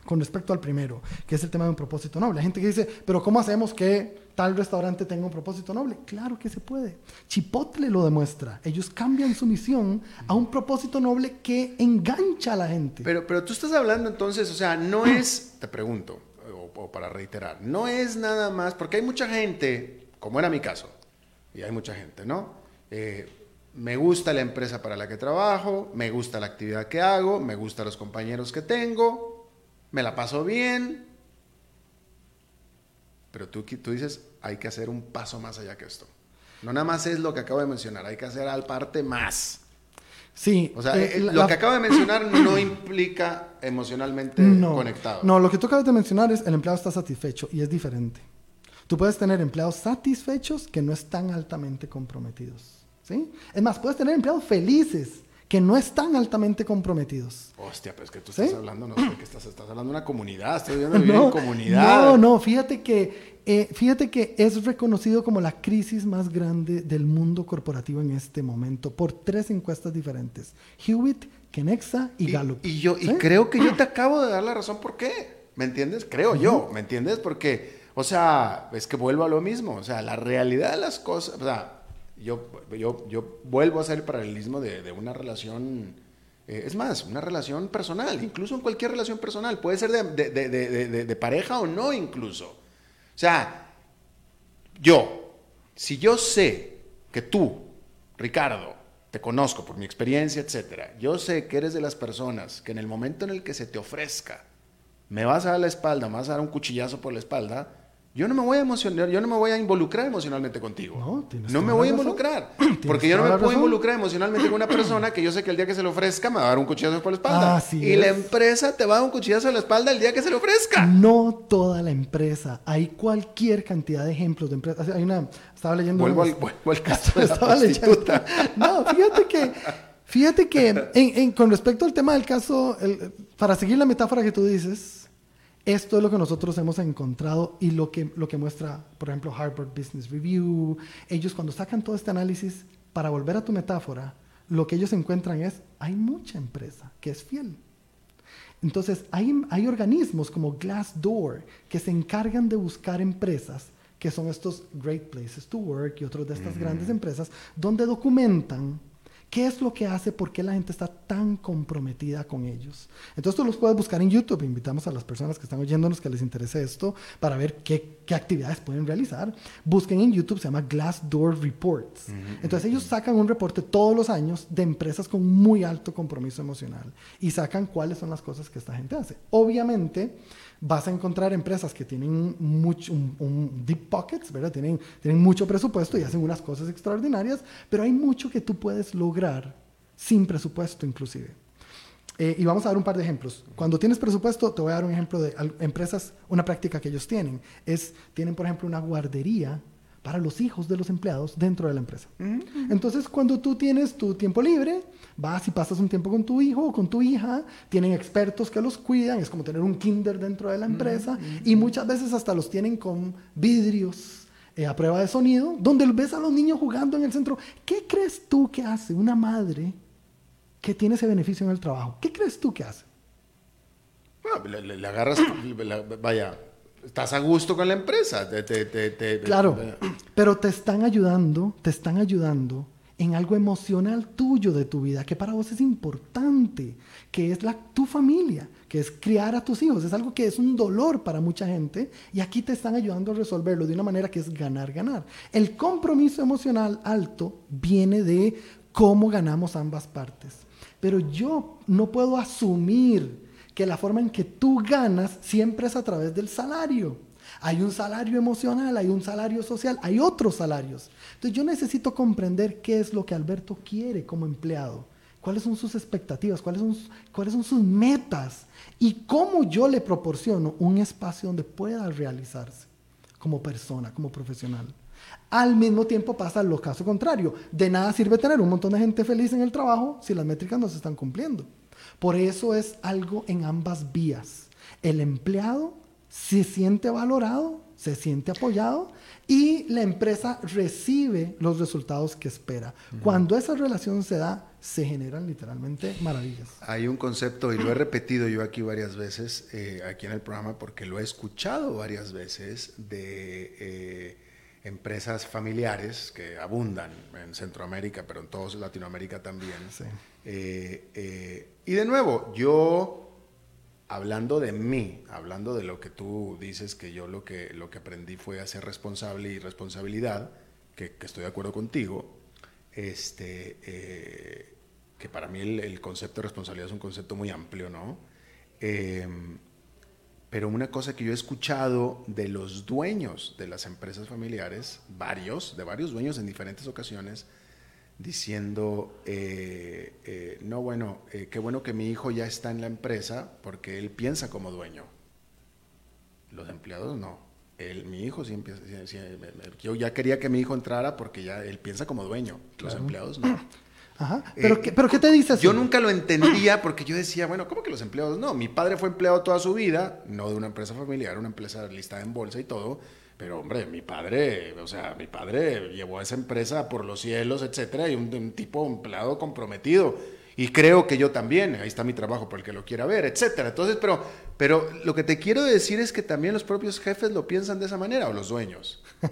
con respecto al primero, que es el tema de un propósito noble. Hay gente que dice, pero ¿cómo hacemos que tal restaurante tenga un propósito noble? Claro que se puede. Chipotle lo demuestra. Ellos cambian su misión a un propósito noble que engancha a la gente.
Pero, pero tú estás hablando entonces, o sea, no es, te pregunto, o, o para reiterar, no es nada más, porque hay mucha gente, como era mi caso, y hay mucha gente, ¿no? Eh, me gusta la empresa para la que trabajo, me gusta la actividad que hago, me gustan los compañeros que tengo, me la paso bien. Pero tú, tú dices, hay que hacer un paso más allá que esto. No nada más es lo que acabo de mencionar, hay que hacer al parte más.
Sí.
O sea,
eh,
eh, lo
la-
que acabo de mencionar no implica emocionalmente
no,
conectado.
No, lo que tú acabas de mencionar es el empleado está satisfecho y es diferente. Tú puedes tener empleados satisfechos que no están altamente comprometidos. ¿sí? Es más, puedes tener empleados felices que no están altamente comprometidos.
Hostia, pero es que tú
¿Sí?
estás hablando, no sé qué estás, estás hablando de una comunidad, estoy viendo vivir en comunidad.
no, no, fíjate que, eh, fíjate que es reconocido como la crisis más grande del mundo corporativo en este momento por tres encuestas diferentes. Hewitt, Kenexa y,
Y,
Gallup.
y yo, y creo que yo te acabo de dar la razón por qué. ¿Me entiendes? Creo yo, ¿me entiendes? Porque, o sea, es que vuelvo a lo mismo. O sea, la realidad de las cosas, o sea, yo, yo, yo vuelvo a hacer el paralelismo de, de una relación, eh, es más, una relación personal, incluso en cualquier relación personal, puede ser de, de- de- pareja o no incluso. O sea, yo, si yo sé que tú, Ricardo, te conozco por mi experiencia, etcétera, yo sé que eres de las personas que en el momento en el que se te ofrezca, me vas a dar la espalda, me vas a dar un cuchillazo por la espalda, yo no me voy a emocionar, yo no me voy a involucrar emocionalmente contigo.
No, tienes
no me voy a involucrar. Porque yo no me puedo
razón.
involucrar emocionalmente con una persona que yo sé que el día que se le ofrezca me va a dar un cuchillazo por la espalda.
Así
y la
es.
empresa te va a dar un cuchillazo en la espalda el día que se le ofrezca.
No toda la empresa. Hay cualquier cantidad de ejemplos de empresas. Hay una, estaba leyendo.
Vuelvo al, vuelvo al caso de la
Estaba leyendo-. No, fíjate que, fíjate que en- en- con respecto al tema del caso, el- para seguir la metáfora que tú dices, esto es lo que nosotros hemos encontrado y lo que, lo que muestra, por ejemplo, Harvard Business Review. Ellos cuando sacan todo este análisis, para volver a tu metáfora, lo que ellos encuentran es, hay mucha empresa que es fiel. Entonces, hay, hay organismos como Glassdoor que se encargan de buscar empresas que son estos Great Places to Work y otras de estas grandes empresas, donde documentan qué es lo que hace, por qué la gente está tan comprometida con ellos. Entonces, tú los puedes buscar en YouTube. Invitamos a las personas que están oyéndonos que les interese esto para ver qué, qué actividades pueden realizar. Busquen en YouTube, se llama Glassdoor Reports. Entonces, ellos sacan un reporte todos los años de empresas con muy alto compromiso emocional y sacan cuáles son las cosas que esta gente hace. Obviamente, vas a encontrar empresas que tienen mucho, un, un deep pockets, ¿verdad? Tienen, tienen mucho presupuesto y hacen unas cosas extraordinarias, pero hay mucho que tú puedes lograr sin presupuesto inclusive. Eh, y vamos a dar un par de ejemplos. Cuando tienes presupuesto, te voy a dar un ejemplo de empresas, una práctica que ellos tienen. Es, tienen, por ejemplo, una guardería para los hijos de los empleados dentro de la empresa. Entonces, cuando tú tienes tu tiempo libre, vas y pasas un tiempo con tu hijo o con tu hija, tienen expertos que los cuidan, es como tener un kinder dentro de la empresa, y muchas veces hasta los tienen con vidrios eh, a prueba de sonido, donde ves a los niños jugando en el centro. ¿Qué crees tú que hace una madre que tiene ese beneficio en el trabajo? ¿Qué crees tú que hace?
Bueno, le, le- le agarras, vaya, estás a gusto con la empresa. te- te- te- te-
Claro, pero te están ayudando, te están ayudando en algo emocional tuyo de tu vida, que para vos es importante, que es la, tu familia, que es criar a tus hijos. Es algo que es un dolor para mucha gente y aquí te están ayudando a resolverlo de una manera que es ganar, ganar. El compromiso emocional alto viene de cómo ganamos ambas partes. Pero yo no puedo asumir que la forma en que tú ganas siempre es a través del salario. Hay un salario emocional, hay un salario social, hay otros salarios. Entonces yo necesito comprender qué es lo que Alberto quiere como empleado, cuáles son sus expectativas, cuáles son, cuáles son sus metas y cómo yo le proporciono un espacio donde pueda realizarse como persona, como profesional. Al mismo tiempo pasa lo caso contrario. De nada sirve tener un montón de gente feliz en el trabajo si las métricas no se están cumpliendo. Por eso es algo en ambas vías. El empleado se siente valorado, se siente apoyado y la empresa recibe los resultados que espera. Cuando esa relación se da, se generan literalmente maravillas.
Hay un concepto, y lo he repetido yo aquí varias veces, eh, aquí en el programa, porque lo he escuchado varias veces, de eh, empresas familiares que abundan en Centroamérica, pero en toda Latinoamérica también.
Sí.
Eh, eh, y de nuevo, yo, hablando de mí, hablando de lo que tú dices, que yo lo que, lo que aprendí fue a ser responsable y responsabilidad, que, estoy de acuerdo contigo, este, eh, que para mí el, el concepto de responsabilidad es un concepto muy amplio, ¿no? Eh, pero una cosa que yo he escuchado de los dueños de las empresas familiares, varios, de varios dueños en diferentes ocasiones, diciendo, eh, eh, no, bueno, eh, qué bueno que mi hijo ya está en la empresa porque él piensa como dueño. Los empleados no. Él, mi hijo siempre, yo ya quería que mi hijo entrara porque ya él piensa como dueño. Los empleados no.
Ajá. ¿Pero, qué, ¿Pero qué te dices?
Yo nunca lo entendía porque yo decía, bueno, ¿cómo que los empleados? No, mi padre fue empleado toda su vida, no de una empresa familiar, una empresa listada en bolsa y todo, pero hombre, mi padre, o sea, mi padre llevó a esa empresa por los cielos, etcétera, y un, tipo empleado comprometido. Y creo que yo también, ahí está mi trabajo por el que lo quiera ver, etcétera. Entonces, pero, pero lo que te quiero decir es que también los propios jefes lo piensan de esa manera, o los dueños.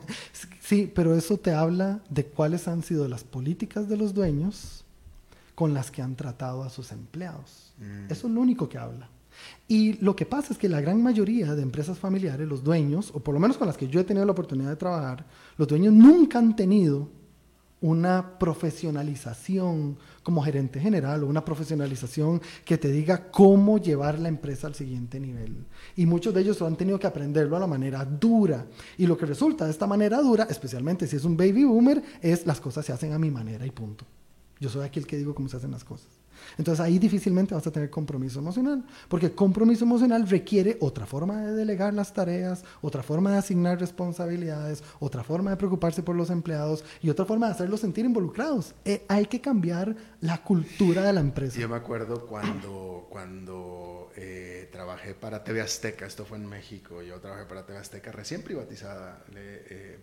Sí, pero eso te habla de cuáles han sido las políticas de los dueños con las que han tratado a sus empleados. Mm. Eso es lo único que habla. Y lo que pasa es que la gran mayoría de empresas familiares, los dueños, o por lo menos con las que yo he tenido la oportunidad de trabajar, los dueños nunca han tenido una profesionalización como gerente general o una profesionalización que te diga cómo llevar la empresa al siguiente nivel. Y muchos de ellos han tenido que aprenderlo a la manera dura. Y lo que resulta de esta manera dura, especialmente si es un baby boomer, es las cosas se hacen a mi manera y punto. Yo soy aquí el que digo cómo se hacen las cosas. Entonces ahí difícilmente vas a tener compromiso emocional, porque compromiso emocional requiere otra forma de delegar las tareas, otra forma de asignar responsabilidades, otra forma de preocuparse por los empleados y otra forma de hacerlos sentir involucrados. Eh, hay que cambiar la cultura de la empresa.
Yo me acuerdo cuando, cuando eh, trabajé para TV Azteca, esto fue en México, yo trabajé para TV Azteca recién privatizada. Eh,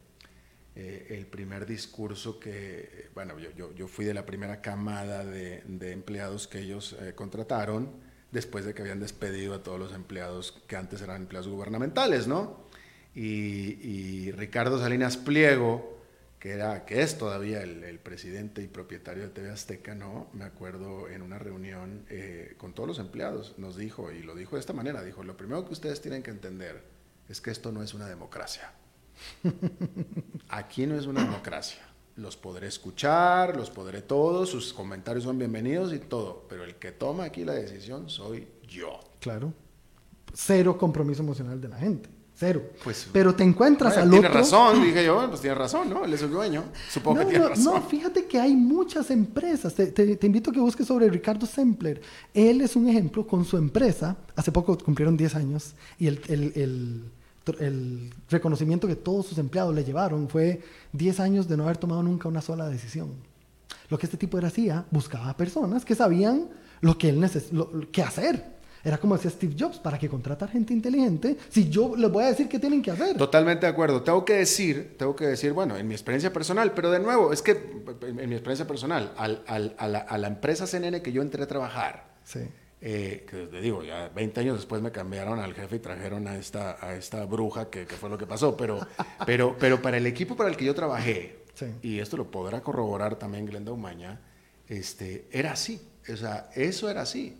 eh, el primer discurso que, bueno, yo, yo, fui de la primera camada de, empleados que ellos eh, contrataron después de que habían despedido a todos los empleados que antes eran empleados gubernamentales, ¿no? Y, Ricardo Salinas Pliego, que, era, que es todavía el, presidente y propietario de TV Azteca, ¿no? Me acuerdo en una reunión eh, con todos los empleados, nos dijo, y lo dijo de esta manera, dijo, lo primero que ustedes tienen que entender es que esto no es una democracia. Aquí no es una democracia. Los podré escuchar, los podré todos, sus comentarios son bienvenidos y todo, pero el que toma aquí la decisión soy yo.
Claro. Cero compromiso emocional de la gente. Cero. Pues, pero te encuentras al
tiene
otro.
Tiene razón, dije yo, pues tiene razón, ¿no? Él es el dueño. Supongo que tiene razón.
No, fíjate que hay muchas empresas. Te, invito a que busques sobre Ricardo Sempler. Él es un ejemplo con su empresa. Hace poco cumplieron 10 años y el, el el reconocimiento que todos sus empleados le llevaron fue 10 años de no haber tomado nunca una sola decisión. Lo que este tipo era hacía, buscaba personas que sabían lo que él necesitaba, qué hacer. Era como decía Steve Jobs, ¿para qué contratar gente inteligente si yo les voy a decir qué tienen que hacer?
Totalmente de acuerdo. Tengo que decir, tengo que decir, bueno, en mi experiencia personal, pero de nuevo, es que en mi experiencia personal, a, la, a, la, empresa CNN que yo entré a trabajar, sí. Eh, que te digo, ya 20 años después me cambiaron al jefe y trajeron a esta, a esta bruja, que, fue lo que pasó, pero, pero, pero para el equipo para el que yo trabajé, y esto lo podrá corroborar también Glenda Umaña, este, era así, o sea, eso era así.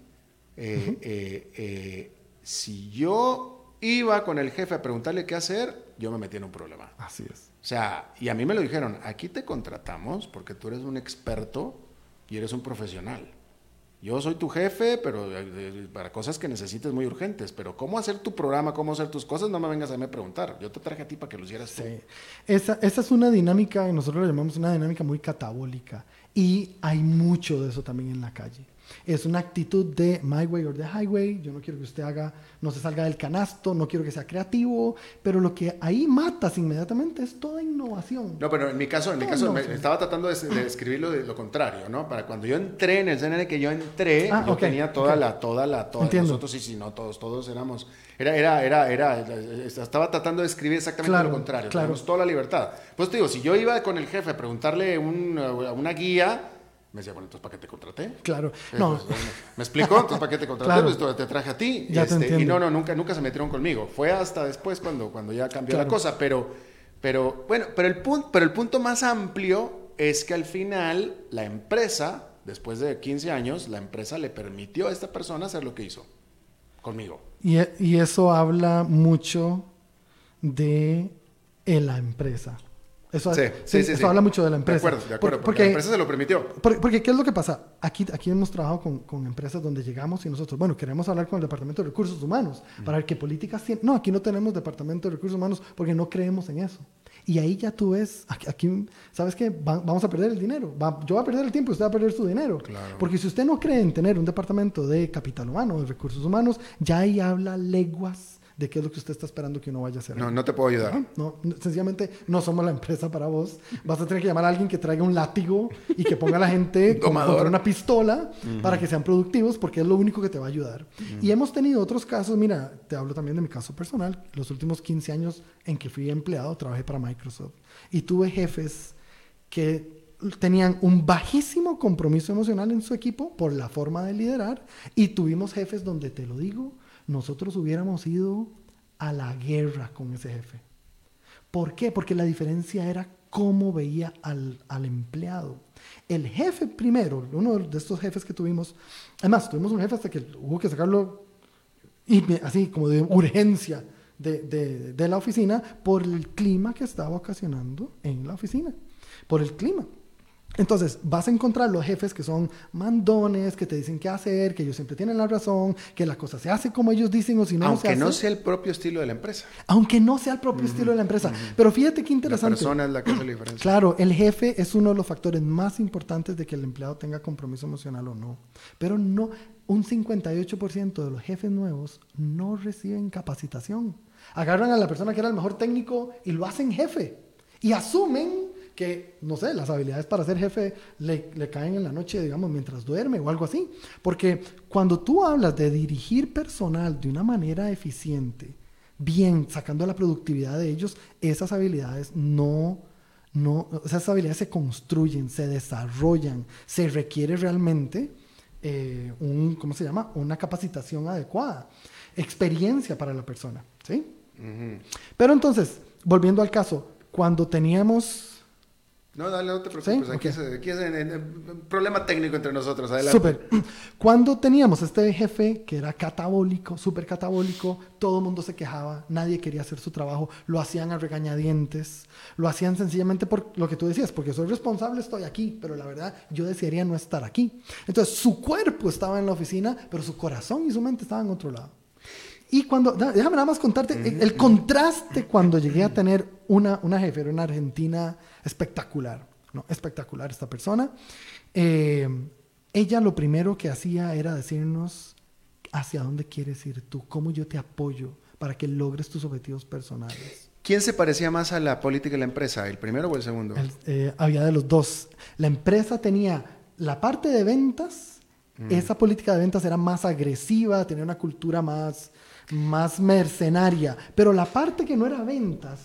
Eh, eh, si yo iba con el jefe a preguntarle qué hacer, yo me metí en un problema.
Así es.
O sea, y a mí me lo dijeron, aquí te contratamos porque tú eres un experto y eres un profesional. Yo soy tu jefe, pero eh, eh, para cosas que necesites muy urgentes. Pero cómo hacer tu programa, cómo hacer tus cosas, no me vengas a mí a preguntar. Yo te traje a ti para que lo hicieras sí.
Esa, esa es una dinámica, nosotros la llamamos una dinámica muy catabólica. Y hay mucho de eso también en la calle. Es una actitud de my way or the highway. Yo no quiero que usted haga, no se salga del canasto, no quiero que sea creativo, pero lo que ahí matas inmediatamente es toda innovación.
No, pero en mi caso, en mi caso, estaba tratando de, describir lo, de, lo contrario, ¿no? Para cuando yo entré en el CNN que yo entré, ah, yo tenía toda la, toda la, toda nosotros, sí, sí, no, todos, todos éramos, era, era, era, era, estaba tratando de escribir exactamente lo contrario, claro. tenemos toda la libertad. Pues te digo, si yo iba con el jefe a preguntarle un, una guía, me decía, bueno, entonces ¿para qué te contraté?
Claro.
No. ¿Me explicó? Entonces ¿para qué te contraté? Pues te traje a ti. Este, y no, no, nunca, nunca se metieron conmigo. Fue hasta después cuando, cuando ya cambió la cosa. Pero, pero bueno, pero el, punto, pero el punto más amplio es que al final la empresa, después de 15 años, la empresa le permitió a esta persona hacer lo que hizo conmigo.
Y, y eso habla mucho de la empresa Eso,
Sí, sí, sí,
eso habla mucho de la empresa.
De acuerdo, de acuerdo,
Por-
porque, la empresa se lo permitió.
Porque, porque, ¿qué es lo que pasa? Aquí, aquí hemos trabajado con, con empresas donde llegamos y nosotros, bueno, queremos hablar con el Departamento de Recursos Humanos para ver qué políticas tienen. No, aquí no tenemos Departamento de Recursos Humanos porque no creemos en eso. Y ahí ya tú ves, aquí, aquí, ¿sabes qué? Va- vamos a perder el dinero. Va- yo voy a perder el tiempo y usted va a perder su dinero.
Claro.
Porque si usted no cree en tener un departamento de capital humano, de recursos humanos, ya ahí habla leguas de qué es lo que usted está esperando que uno vaya a hacer.
No, no te puedo ayudar.
No, no, sencillamente no somos la empresa para vos. Vas a tener que llamar a alguien que traiga un látigo y que ponga a la gente contra una pistola para que sean productivos porque es lo único que te va a ayudar. Y hemos tenido otros casos, mira, te hablo también de mi caso personal, los últimos 15 años en que fui empleado, trabajé para Microsoft y tuve jefes que tenían un bajísimo compromiso emocional en su equipo por la forma de liderar y tuvimos jefes donde, te lo digo, nosotros hubiéramos ido a la guerra con ese jefe. ¿Por qué? Porque la diferencia era cómo veía al, empleado. El jefe primero, uno de estos jefes que tuvimos, además tuvimos un jefe hasta que hubo que sacarlo y así como de urgencia de, de- de la oficina por el clima que estaba ocasionando en la oficina, por el clima. Entonces, vas a encontrar los jefes que son mandones, que te dicen qué hacer, que ellos siempre tienen la razón, que la cosa se hace como ellos dicen o si no, no se
Aunque no
hace.
sea el propio estilo de la empresa.
Aunque no sea el propio estilo de la empresa. Pero fíjate qué
La
interesante.
persona es la que hace la diferencia.
Claro, el jefe es uno de los factores más importantes de que el empleado tenga compromiso emocional o no. Pero no, un 58% de los jefes nuevos no reciben capacitación. Agarran a la persona que era el mejor técnico y lo hacen jefe. Y asumen que, no sé, las habilidades para ser jefe le, le caen en la noche, digamos, mientras duerme o algo así. Porque cuando tú hablas de dirigir personal de una manera eficiente, bien, sacando la productividad de ellos, esas habilidades no, no, esas habilidades se construyen, se desarrollan, se requiere realmente eh, un, ¿cómo se llama? Una capacitación adecuada, experiencia para la persona, ¿sí? Pero entonces, volviendo al caso, cuando teníamos
No, dale, no te preocupes.
Sí,
Aquí,
ok.
es, aquí es en- en- en- problema técnico entre nosotros. Adelante.
Súper. Cuando teníamos este jefe que era catabólico, súper catabólico, todo el mundo se quejaba, nadie quería hacer su trabajo, lo hacían a regañadientes, lo hacían sencillamente por lo que tú decías, porque soy responsable, estoy aquí, pero la verdad yo desearía no estar aquí. Entonces su cuerpo estaba en la oficina, pero su corazón y su mente estaban en otro lado. Y cuando, déjame nada más contarte el, el contraste cuando llegué a tener una, una jefe, era una argentina espectacular, ¿no? Espectacular esta persona. Eh, ella lo primero que hacía era decirnos hacia dónde quieres ir tú, cómo yo te apoyo para que logres tus objetivos personales.
¿Quién se parecía más a la política de la empresa? ¿El primero o el segundo?
El- eh, había de los dos. La empresa tenía la parte de ventas, esa política de ventas era más agresiva, tenía una cultura más, más mercenaria, pero la parte que no era ventas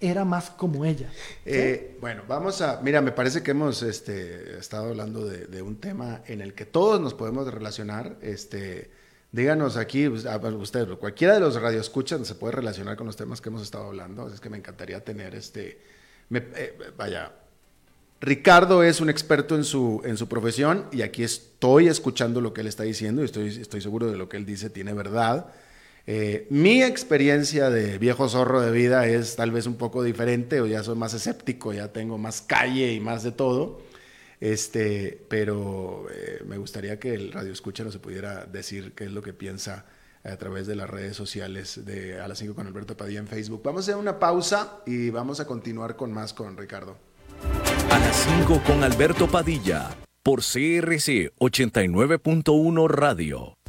era más como ella.
Eh, bueno, vamos a. Mira, me parece que hemos este, estado hablando de, un tema en el que todos nos podemos relacionar. Este, díganos aquí, pues, usted, cualquiera de los radioescuchas se puede relacionar con los temas que hemos estado hablando. Así es que me encantaría tener este. eh, vaya. Ricardo es un experto en su, profesión y aquí estoy escuchando lo que él está diciendo y estoy seguro de lo que él dice tiene verdad. Eh, mi experiencia de viejo zorro de vida es tal vez un poco diferente, o ya soy más escéptico, ya tengo más calle y más de todo. Este, pero eh, me gustaría que el radio escucha se pudiera decir qué es lo que piensa a través de las redes sociales de A las 5 con Alberto Padilla en Facebook. Vamos a hacer una pausa y vamos a continuar con más con Ricardo.
A las 5 con Alberto Padilla por CRC 89.1 Radio.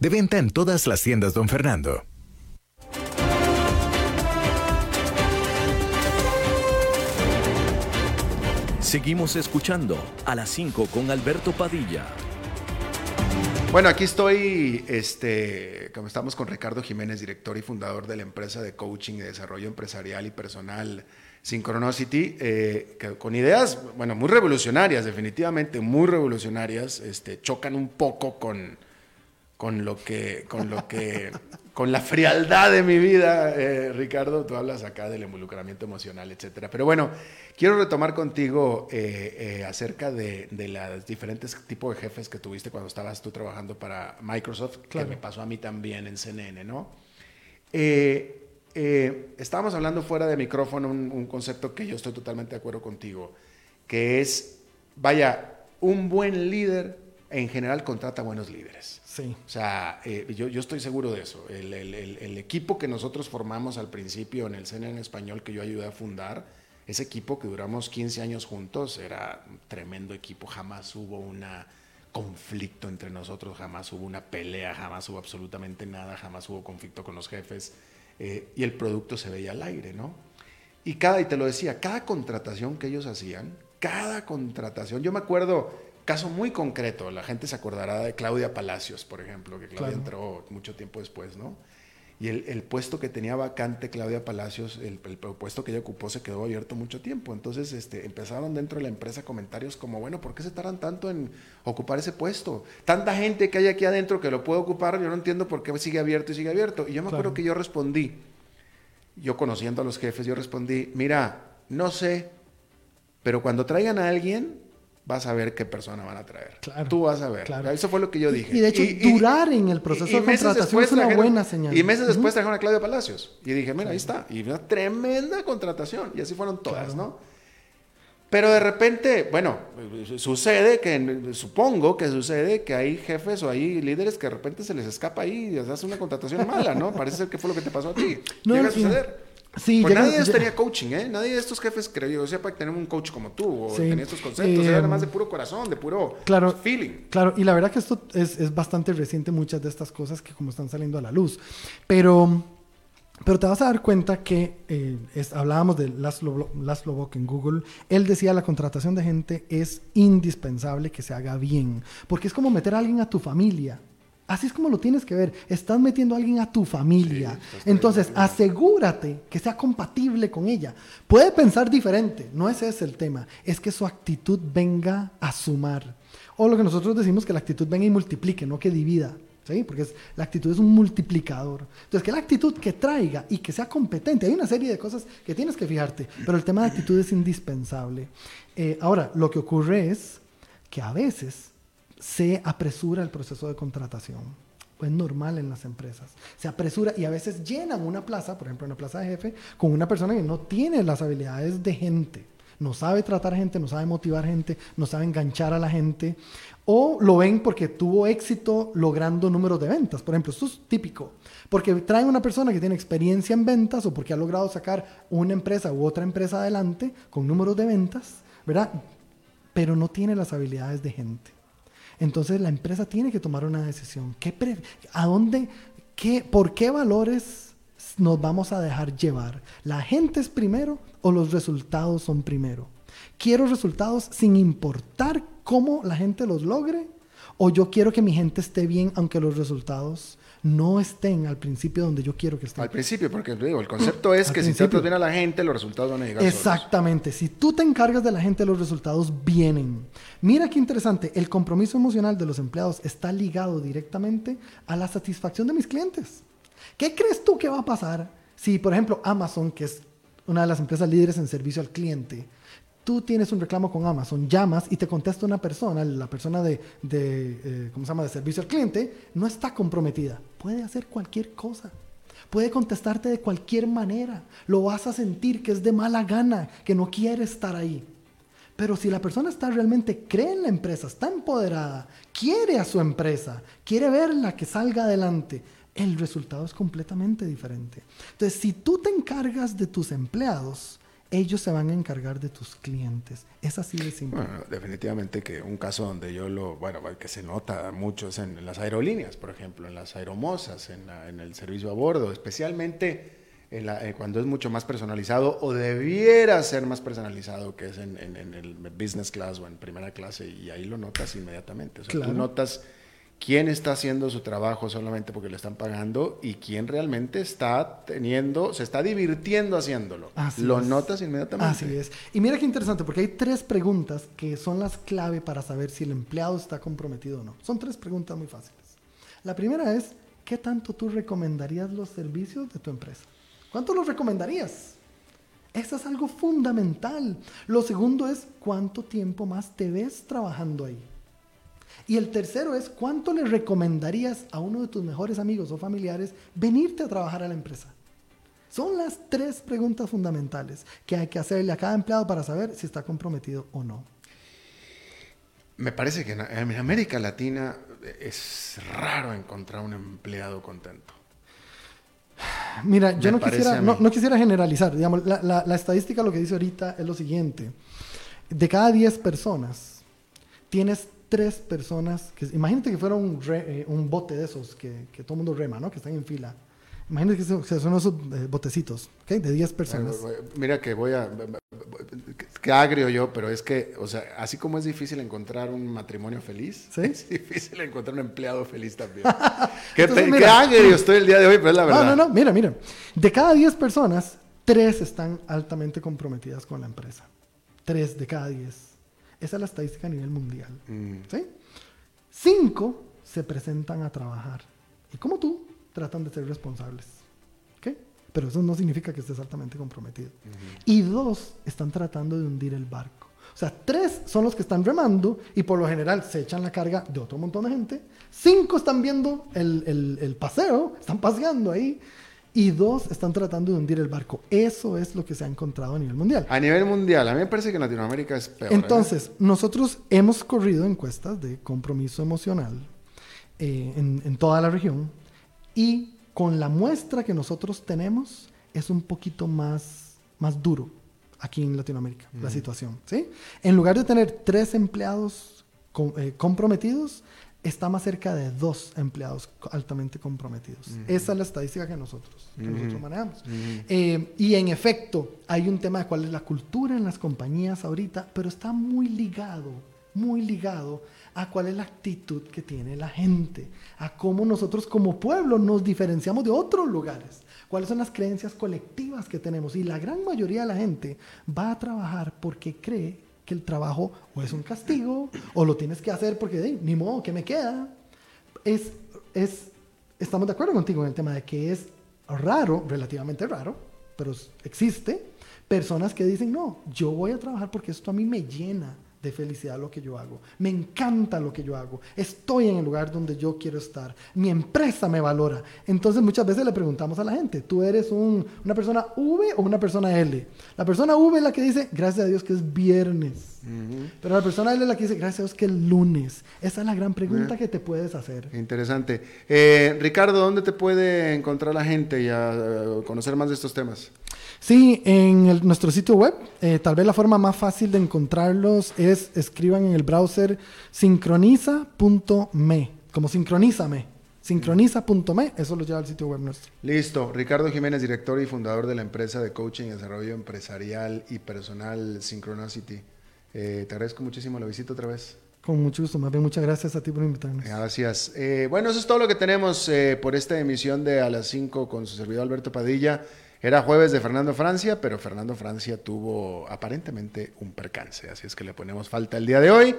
De venta en todas las tiendas, don Fernando.
Seguimos escuchando a las 5 con Alberto Padilla.
Bueno, aquí estoy, este, como estamos con Ricardo Jiménez, director y fundador de la empresa de coaching y desarrollo empresarial y personal Synchronicity, eh, con ideas, bueno, muy revolucionarias, definitivamente muy revolucionarias, este, chocan un poco con, con lo que, con lo que, con la frialdad de mi vida, eh, Ricardo, tú hablas acá del involucramiento emocional, etcétera. Pero bueno, quiero retomar contigo eh, eh, acerca de, de los diferentes tipos de jefes que tuviste cuando estabas tú trabajando para Microsoft, que me pasó a mí también en CNN, ¿no? estábamos hablando fuera de micrófono un, un concepto que yo estoy totalmente de acuerdo contigo, que es, vaya, un buen líder en general contrata buenos líderes. O sea, eh, yo, yo, estoy seguro de eso. El, el, el, equipo que nosotros formamos al principio en el CNN en español que yo ayudé a fundar, ese equipo que duramos 15 años juntos, era un tremendo equipo. Jamás hubo un conflicto entre nosotros, jamás hubo una pelea, jamás hubo absolutamente nada, jamás hubo conflicto con los jefes. Eh, y el producto se veía al aire, ¿no? Y cada, y te lo decía, cada contratación que ellos hacían, cada contratación, yo me acuerdo caso muy concreto, la gente se acordará de Claudia Palacios, por ejemplo, que Claudia entró mucho tiempo después, ¿no? Y el, puesto que tenía vacante Claudia Palacios, el, puesto que ella ocupó se quedó abierto mucho tiempo. Entonces este, empezaron dentro de la empresa comentarios como, bueno, ¿por qué se tardan tanto en ocupar ese puesto? Tanta gente que hay aquí adentro que lo puede ocupar, yo no entiendo por qué sigue abierto y sigue abierto. Y yo me acuerdo que yo respondí, yo conociendo a los jefes, yo respondí, mira, no sé, pero cuando traigan a alguien, vas a ver qué persona van a traer. Tú vas a ver. Eso fue lo que yo dije.
Y, de hecho, durar en el proceso de contratación es una buena señal.
Y meses después trajeron a Claudia Palacios. Y dije, mira, ahí está. Y una tremenda contratación. Y así fueron todas, ¿no? Pero de repente, bueno, sucede que, supongo que sucede que hay jefes o hay líderes que de repente se les escapa ahí y les hace una contratación mala, ¿no? Parece ser que fue lo que te pasó a ti. No, Llega a suceder.
Sí,
pues nadie de ellos tenía coaching, ¿eh? Nadie de estos jefes creo yo sepa que tenemos un coach como tú o tenía estos conceptos. era más de puro corazón, de puro
claro,
feeling.
Claro, y la verdad que esto es, es, bastante reciente, muchas de estas cosas que como están saliendo a la luz. Pero, pero te vas a dar cuenta que eh, hablábamos de Laszlo, Laszlo Bock en Google. Él decía la contratación de gente es indispensable que se haga bien, porque es como meter a alguien a tu familia. Así es como lo tienes que ver. Estás metiendo a alguien a tu familia. Entonces, asegúrate que sea compatible con ella. Puede pensar diferente, no ese es el tema. Es que su actitud venga a sumar. O lo que nosotros decimos que la actitud venga y multiplique, no que divida. ¿Sí? Porque es, la actitud es un multiplicador. Entonces, que la actitud que traiga y que sea competente. Hay una serie de cosas que tienes que fijarte, pero el tema de actitud es indispensable. Eh, ahora, lo que ocurre es que a veces se apresura el proceso de contratación. Es normal en las empresas. Se apresura y a veces llenan una plaza, por ejemplo, una plaza de jefe, con una persona que no tiene las habilidades de gente. No sabe tratar gente, no sabe motivar gente, no sabe enganchar a la gente. O lo ven porque tuvo éxito logrando números de ventas. Por ejemplo, esto es típico. Porque traen una persona que tiene experiencia en ventas o porque ha logrado sacar una empresa u otra empresa adelante con números de ventas, ¿verdad? Pero no tiene las habilidades de gente. Entonces la empresa tiene que tomar una decisión. ¿Qué ¿A dónde? ¿Por qué valores nos vamos a dejar llevar? ¿La gente es primero o los resultados son primero? ¿Quiero resultados sin importar cómo la gente los logre? ¿O yo quiero que mi gente esté bien aunque los resultados no estén al principio donde yo quiero que estén.
Al principio, porque digo, el concepto es que si tratas bien a la gente, los resultados van a llegar.
Exactamente. Si tú te encargas de la gente, los resultados vienen. Mira qué interesante. El compromiso emocional de los empleados está ligado directamente a la satisfacción de mis clientes. ¿Qué crees tú que va a pasar si, por ejemplo, Amazon, que es una de las empresas líderes en servicio al cliente, tú tienes un reclamo con Amazon, llamas y te contesta una persona, la persona de, de eh, ¿cómo se llama?, de servicio al cliente, no está comprometida. Puede hacer cualquier cosa. Puede contestarte de cualquier manera. Lo vas a sentir que es de mala gana, que no quiere estar ahí. Pero si la persona está realmente cree en la empresa, está empoderada, quiere a su empresa, quiere verla que salga adelante, el resultado es completamente diferente. Entonces, si tú te encargas de tus empleados, ellos se van a encargar de tus clientes. Es así de simple.
Bueno, definitivamente que un caso donde yo lo, bueno, que se nota mucho es en, las aerolíneas, por ejemplo, en las aeromosas, en, en el servicio a bordo, especialmente eh, cuando es mucho más personalizado o debiera ser más personalizado que es en, el business class o en primera clase y ahí lo notas inmediatamente. O sea, tú notas quién está haciendo su trabajo solamente porque le están pagando y quién realmente está teniendo, se está divirtiendo haciéndolo. lo notas inmediatamente.
Así es. Y mira qué interesante, porque hay tres preguntas que son las clave para saber si el empleado está comprometido o no. Son tres preguntas muy fáciles. La primera es, ¿qué tanto tú recomendarías los servicios de tu empresa? ¿Cuánto los recomendarías? Eso es algo fundamental. Lo segundo es cuánto tiempo más te ves trabajando ahí. Y el tercero es cuánto le recomendarías a uno de tus mejores amigos o familiares venirte a trabajar a la empresa. Son las tres preguntas fundamentales que hay que hacerle a cada empleado para saber si está comprometido o no.
Me parece que en América Latina es raro encontrar un empleado contento.
Mira, yo no quisiera, no, quisiera, generalizar. Digamos, la, estadística lo que dice ahorita es lo siguiente. De cada 10 personas, tienes tres personas, que, imagínate que fuera un, eh, un bote de esos que, que, todo el mundo rema, ¿no? Que están en fila. Imagínate que son esos eh, botecitos, ¿ok? De 10 personas.
mira que voy a... Que agrio yo, pero es que, o sea, así como es difícil encontrar un matrimonio feliz, es difícil encontrar un empleado feliz también. qué, agrio estoy el día de hoy, pero es la verdad.
No, no, no, mira, mira. De cada 10 personas, tres están altamente comprometidas con la empresa. Tres de cada 10. Esa es la estadística a nivel mundial. Mm. ¿Sí? Cinco se presentan a trabajar. Y como tú, tratan de ser responsables. ¿Ok? Pero eso no significa que estés altamente comprometido. Y dos, están tratando de hundir el barco. O sea, tres son los que están remando y por lo general se echan la carga de otro montón de gente. Cinco están viendo el, el, paseo, están paseando ahí. Y dos están tratando de hundir el barco. Eso es lo que se ha encontrado a nivel mundial.
A nivel mundial, a mí me parece que en Latinoamérica es peor.
¿eh? Entonces, nosotros hemos corrido encuestas de compromiso emocional eh, en, en toda la región y con la muestra que nosotros tenemos es un poquito más, más duro aquí en Latinoamérica, la situación. ¿sí? En lugar de tener tres empleados eh, comprometidos, está más cerca de dos empleados altamente comprometidos. Esa es la estadística que nosotros, manejamos. Eh, y en efecto, hay un tema de cuál es la cultura en las compañías ahorita, pero está muy ligado, muy ligado a cuál es la actitud que tiene la gente, a cómo nosotros como pueblo nos diferenciamos de otros lugares, cuáles son las creencias colectivas que tenemos. Y la gran mayoría de la gente va a trabajar porque cree que el trabajo o es un castigo o lo tienes que hacer porque ni modo, ¿qué me queda? Es, es, estamos de acuerdo contigo en el tema de que es raro, relativamente raro, pero existe, personas que dicen, no, yo voy a trabajar porque esto a mí me llena de felicidad lo que yo hago. Me encanta lo que yo hago. Estoy en el lugar donde yo quiero estar. Mi empresa me valora. Entonces muchas veces le preguntamos a la gente, ¿tú eres una persona V o una persona L? La persona V es la que dice, gracias a Dios que es viernes. Pero la persona L es la que dice, gracias a Dios que es lunes. Esa es la gran pregunta que te puedes hacer.
Interesante. Eh, Ricardo, ¿dónde te puede encontrar la gente y a, conocer más de estos temas?
Sí, en nuestro sitio web, eh, tal vez la forma más fácil de encontrarlos es escriban en el browser sincroniza.me, como sincronízame. Sincroniza.me, eso lo lleva al sitio web nuestro.
Listo. Ricardo Jiménez, director y fundador de la empresa de coaching y desarrollo empresarial y personal Synchronicity. Eh, te agradezco muchísimo la visita otra vez.
Con mucho gusto, más bien muchas gracias a ti por invitarnos.
Gracias. Eh, bueno, eso es todo lo que tenemos por esta emisión de A las 5 con su servidor Alberto Padilla. Era jueves de Fernando Francia, pero Fernando Francia tuvo aparentemente un percance, así es que le ponemos falta el día de hoy,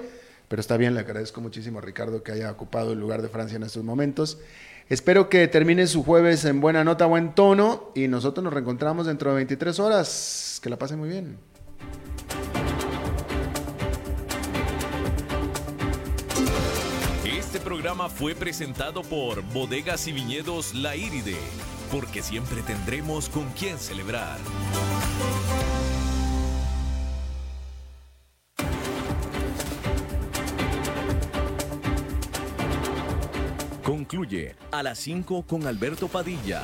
pero está bien, le agradezco muchísimo a Ricardo que haya ocupado el lugar de Francia en estos momentos. Espero que termine su jueves en buena nota, buen tono, y nosotros nos reencontramos dentro de 23 horas. Que la pasen muy bien.
Este programa fue presentado por Bodegas y Viñedos La Iride porque siempre tendremos con quién celebrar. Concluye a las 5 con Alberto Padilla.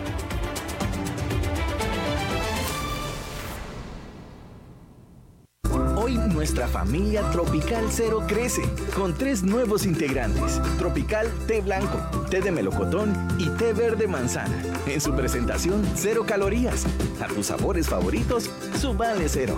Nuestra familia Tropical Cero crece con tres nuevos integrantes: Tropical Té Blanco, Té de Melocotón y Té Verde Manzana. En su presentación, cero calorías. A tus sabores favoritos, su vale cero.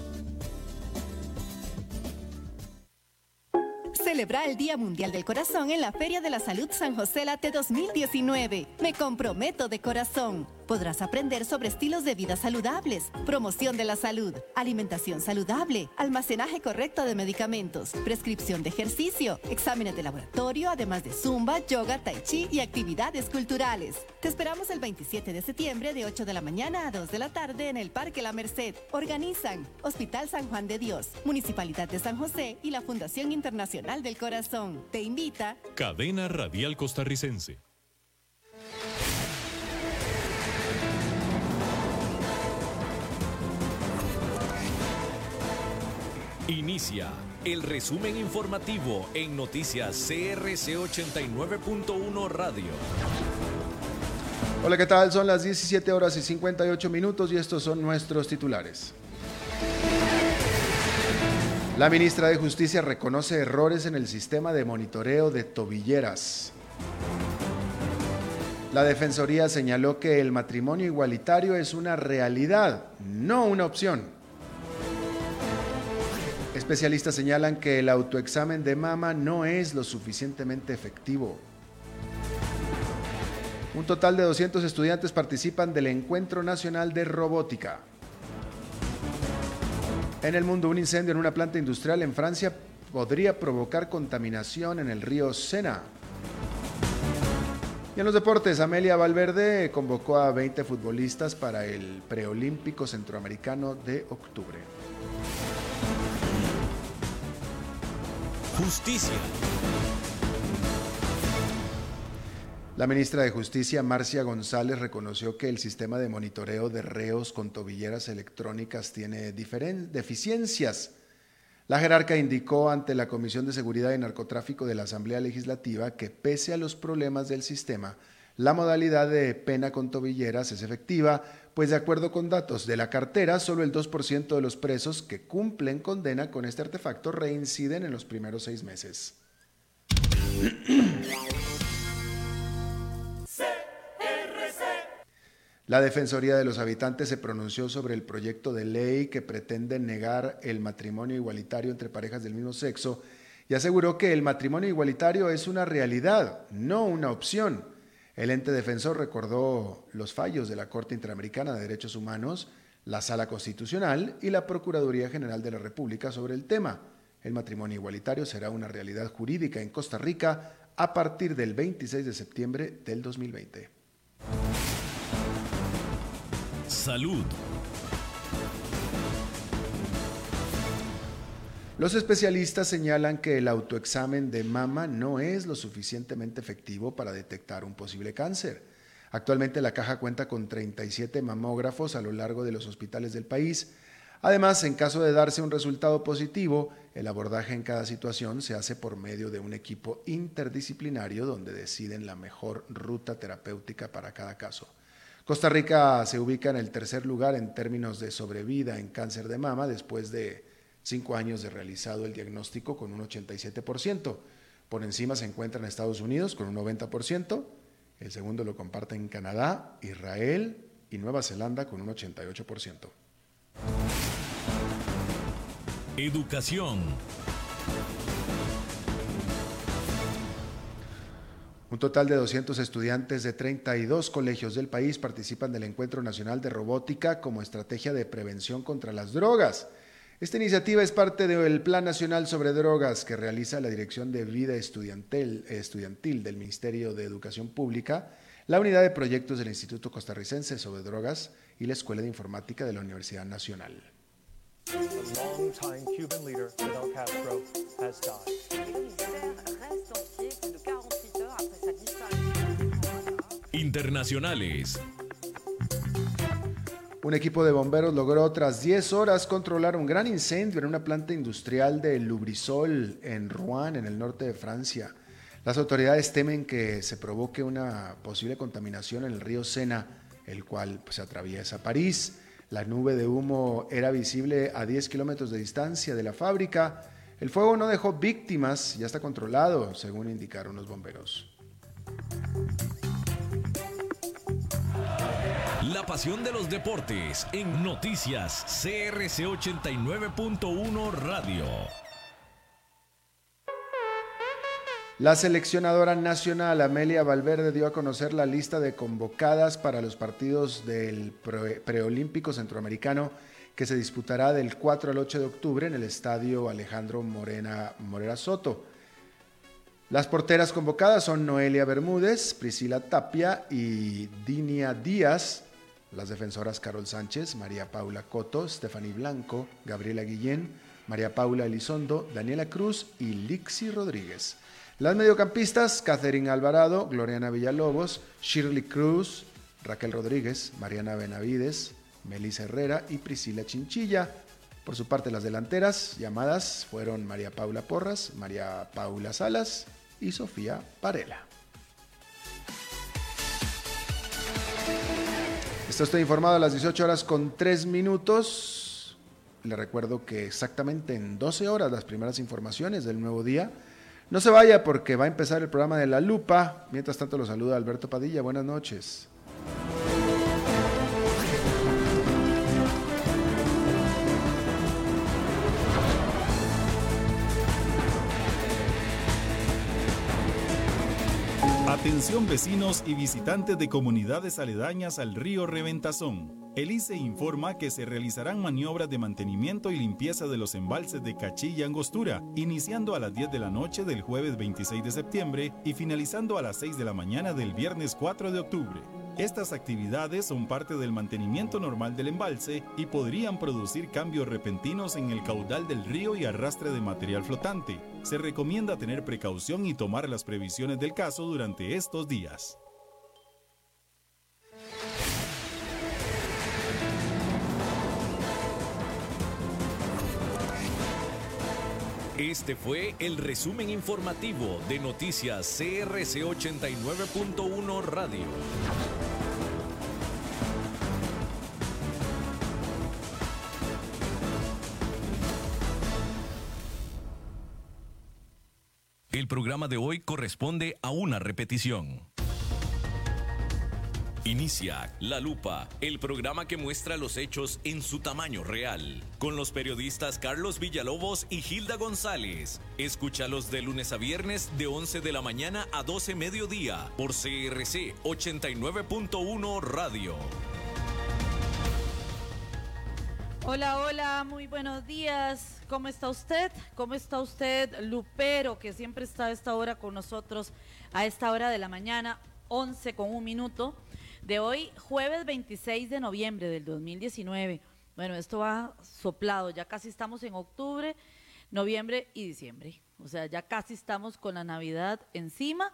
Celebra el Día Mundial del Corazón en la Feria de la Salud San José Late 2019. Me comprometo de corazón. Podrás aprender sobre estilos de vida saludables, promoción de la salud, alimentación saludable, almacenaje correcto de medicamentos, prescripción de ejercicio, exámenes de laboratorio, además de zumba, yoga, tai chi y actividades culturales. Te esperamos el 27 de septiembre de 8 de la mañana a 2 de la tarde en el Parque La Merced. Organizan Hospital San Juan de Dios, Municipalidad de San José y la Fundación Internacional del Corazón. Te invita
Cadena Radial Costarricense.
Inicia el resumen informativo en noticias CRC 89.1 Radio.
Hola, ¿qué tal? Son las 17 horas y 58 minutos y estos son nuestros titulares. La ministra de Justicia reconoce errores en el sistema de monitoreo de tobilleras. La Defensoría señaló que el matrimonio igualitario es una realidad, no una opción. Especialistas señalan que el autoexamen de mama no es lo suficientemente efectivo. Un total de 200 estudiantes participan del Encuentro Nacional de Robótica. En el mundo, un incendio en una planta industrial en Francia podría provocar contaminación en el río Sena. Y en los deportes, Amelia Valverde convocó a 20 futbolistas para el preolímpico centroamericano de octubre.
Justicia.
La ministra de Justicia, Marcia González, reconoció que el sistema de monitoreo de reos con tobilleras electrónicas tiene deficiencias. La jerarca indicó ante la Comisión de Seguridad y Narcotráfico de la Asamblea Legislativa que pese a los problemas del sistema, la modalidad de pena con tobilleras es efectiva, pues de acuerdo con datos de la cartera, solo el 2% de los presos que cumplen condena con este artefacto reinciden en los primeros seis meses. La Defensoría de los Habitantes se pronunció sobre el proyecto de ley que pretende negar el matrimonio igualitario entre parejas del mismo sexo y aseguró que el matrimonio igualitario es una realidad, no una opción el ente defensor recordó los fallos de la Corte Interamericana de Derechos Humanos, la Sala Constitucional y la Procuraduría General de la República sobre el tema. El matrimonio igualitario será una realidad jurídica en Costa Rica a partir del 26 de septiembre del 2020.
Salud.
Los especialistas señalan que el autoexamen de mama no es lo suficientemente efectivo para detectar un posible cáncer. Actualmente la caja cuenta con 37 mamógrafos a lo largo de los hospitales del país. Además, en caso de darse un resultado positivo, el abordaje en cada situación se hace por medio de un equipo interdisciplinario donde deciden la mejor ruta terapéutica para cada caso. Costa Rica se ubica en el tercer lugar en términos de sobrevida en cáncer de mama después de cinco años de realizado el diagnóstico con un 87%. Por encima se encuentran Estados Unidos con un 90%. El segundo lo comparten Canadá, Israel y Nueva Zelanda con un 88%.
Educación.
Un total de 200 estudiantes de 32 colegios del país participan del Encuentro Nacional de Robótica como estrategia de prevención contra las drogas. Esta iniciativa es parte del Plan Nacional sobre Drogas que realiza la Dirección de Vida Estudiantil, del Ministerio de Educación Pública, la Unidad de Proyectos del Instituto Costarricense sobre Drogas y la Escuela de Informática de la Universidad Nacional.
Internacionales.
Un equipo de bomberos logró tras 10 horas controlar un gran incendio en una planta industrial de Lubrizol en Rouen, en el norte de Francia. Las autoridades temen que se provoque una posible contaminación en el río Sena, el cual pues, atraviesa París. La nube de humo era visible a 10 kilómetros de distancia de la fábrica. El fuego no dejó víctimas, ya está controlado, según indicaron los bomberos.
La pasión de los deportes en noticias CRC 89.1 Radio.
La seleccionadora nacional Amelia Valverde dio a conocer la lista de convocadas para los partidos del preolímpico centroamericano que se disputará del 4 al 8 de octubre en el estadio Alejandro Morena Morera Soto. Las porteras convocadas son Noelia Bermúdez, Priscila Tapia y Dinia Díaz. Las defensoras Carol Sánchez, María Paula Coto, Stephanie Blanco, Gabriela Guillén, María Paula Elizondo, Daniela Cruz y Lixi Rodríguez. Las mediocampistas, Catherine Alvarado, Gloriana Villalobos, Shirley Cruz, Raquel Rodríguez, Mariana Benavides, Melissa Herrera y Priscila Chinchilla. Por su parte, las delanteras llamadas fueron María Paula Porras, María Paula Salas y Sofía Parela. Está usted informado a las 18 horas con 3 minutos. Le recuerdo que exactamente en 12 horas las primeras informaciones del nuevo día. No se vaya porque va a empezar el programa de La Lupa. Mientras tanto lo saluda Alberto Padilla. Buenas noches.
Atención vecinos y visitantes de comunidades aledañas al río Reventazón. El ICE informa que se realizarán maniobras de mantenimiento y limpieza de los embalses de Cachilla y Angostura, iniciando a las 10 de la noche del jueves 26 de septiembre y finalizando a las 6 de la mañana del viernes 4 de octubre. Estas actividades son parte del mantenimiento normal del embalse y podrían producir cambios repentinos en el caudal del río y arrastre de material flotante. Se recomienda tener precaución y tomar las previsiones del caso durante estos días.
Este fue el resumen informativo de Noticias CRC 89.1 Radio. Programa de hoy corresponde a una repetición. Inicia La Lupa, el programa que muestra los hechos en su tamaño real, con los periodistas Carlos Villalobos y Hilda González. Escúchalos de lunes a viernes de 11 de la mañana a 12 mediodía por CRC 89.1 Radio.
Hola, hola, muy buenos días. ¿Cómo está usted? ¿Cómo está usted, Lupero, que siempre está a esta hora con nosotros, a esta hora de la mañana, 11 con un minuto? de hoy, jueves 26 de noviembre del 2019. Bueno, esto va soplado, ya casi estamos en octubre, noviembre y diciembre. O sea, ya casi estamos con la Navidad encima.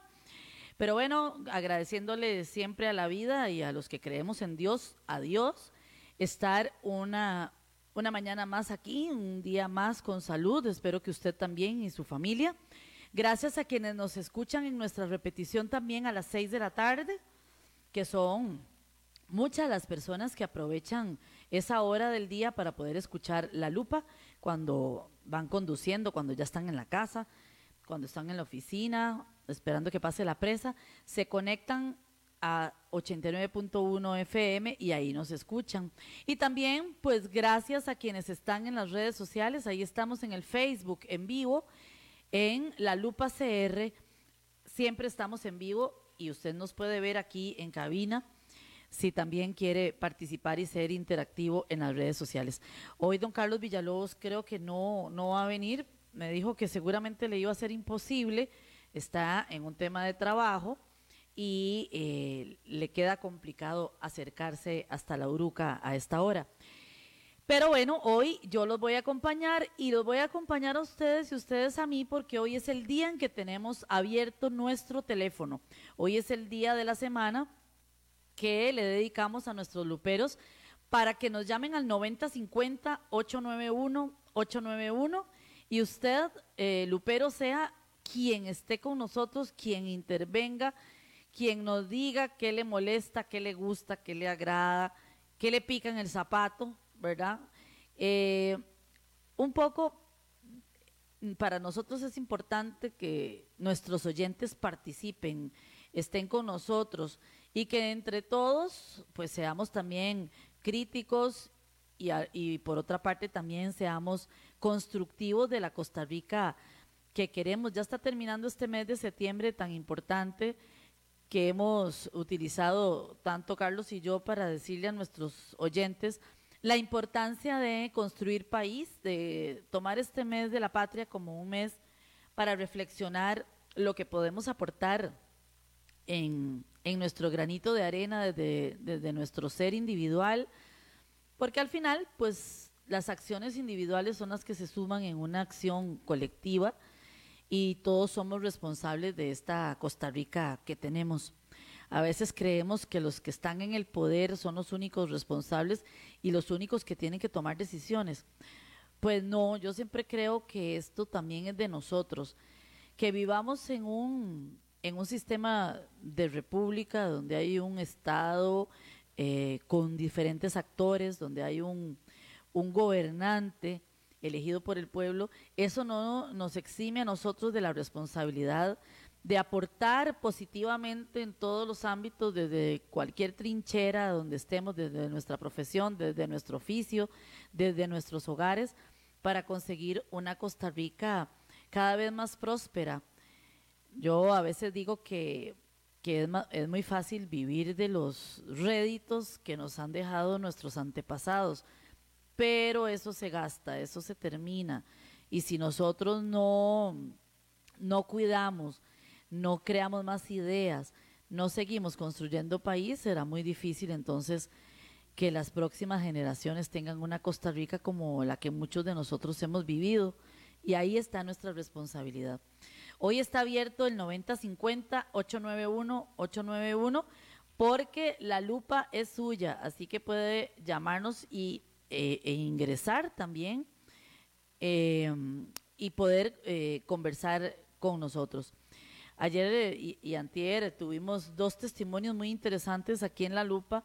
Pero bueno, agradeciéndole siempre a la vida y a los que creemos en Dios, a Dios, estar una, una mañana más aquí, un día más con salud. Espero que usted también y su familia. Gracias a quienes nos escuchan en nuestra repetición también a las seis de la tarde que son muchas las personas que aprovechan esa hora del día para poder escuchar la lupa cuando van conduciendo, cuando ya están en la casa, cuando están en la oficina, esperando que pase la presa, se conectan a 89.1 FM y ahí nos escuchan. Y también, pues gracias a quienes están en las redes sociales, ahí estamos en el Facebook en vivo, en La Lupa CR, siempre estamos en vivo y usted nos puede ver aquí en cabina si también quiere participar y ser interactivo en las redes sociales. Hoy don Carlos Villalobos creo que no, no va a venir, me dijo que seguramente le iba a ser imposible, está en un tema de trabajo y eh, le queda complicado acercarse hasta la Uruca a esta hora. Pero bueno, hoy yo los voy a acompañar y los voy a acompañar a ustedes y ustedes a mí porque hoy es el día en que tenemos abierto nuestro teléfono. Hoy es el día de la semana que le dedicamos a nuestros luperos para que nos llamen al 9050-891-891 y usted, eh, lupero, sea quien esté con nosotros, quien intervenga, quien nos diga qué le molesta, qué le gusta, qué le agrada, qué le pica en el zapato, ¿verdad? Eh, un poco para nosotros es importante que nuestros oyentes participen, estén con nosotros y que entre todos pues seamos también críticos y, y, por otra parte también seamos constructivos de la Costa Rica que queremos. Ya está terminando este mes de septiembre tan importante que hemos utilizado tanto Carlos y yo para decirle a nuestros oyentes la importancia de construir país, de tomar este mes de la patria como un mes para reflexionar lo que podemos aportar en, en nuestro granito de arena desde, desde nuestro ser individual, porque al final, pues las acciones individuales son las que se suman en una acción colectiva y todos somos responsables de esta Costa Rica que tenemos. A veces creemos que los que están en el poder son los únicos responsables y los únicos que tienen que tomar decisiones. Pues no, yo siempre creo que esto también es de nosotros, que vivamos en un en un sistema de república donde hay un Estado eh, con diferentes actores, donde hay un, un gobernante elegido por el pueblo, eso no nos exime a nosotros de la responsabilidad de aportar positivamente en todos los ámbitos, desde cualquier trinchera donde estemos, desde nuestra profesión, desde nuestro oficio, desde nuestros hogares, para conseguir una Costa Rica cada vez más próspera, yo a veces digo que, es, muy fácil vivir de los réditos que nos han dejado nuestros antepasados, pero eso se gasta, eso se termina. Y si nosotros no, no cuidamos, no creamos más ideas, no seguimos construyendo país, será muy difícil entonces que las próximas generaciones tengan una Costa Rica como la que muchos de nosotros hemos vivido. Y ahí está nuestra responsabilidad. Hoy está abierto el 9050-891-891 porque la lupa es suya, así que puede llamarnos y, eh, e ingresar también eh, y poder eh, conversar con nosotros. Ayer y, y, antier tuvimos dos testimonios muy interesantes aquí en La Lupa.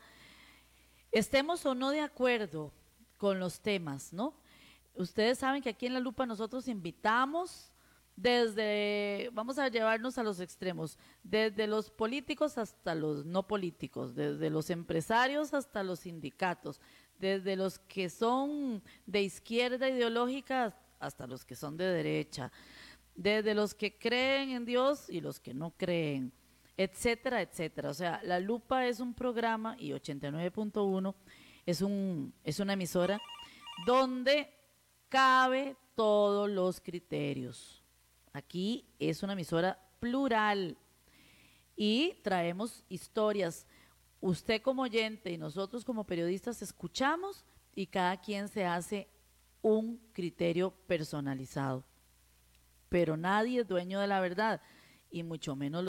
Estemos o no de acuerdo con los temas, ¿no? Ustedes saben que aquí en La Lupa nosotros invitamos desde, vamos a llevarnos a los extremos, desde los políticos hasta los no políticos, desde los empresarios hasta los sindicatos, desde los que son de izquierda ideológica hasta los que son de derecha, desde los que creen en Dios y los que no creen, etcétera, etcétera. O sea, La Lupa es un programa y 89.1 es, un, es una emisora donde cabe todos los criterios Aquí es una emisora plural y traemos historias. Usted como oyente y nosotros como periodistas escuchamos y cada quien se hace un criterio personalizado. Pero nadie es dueño de la verdad y mucho menos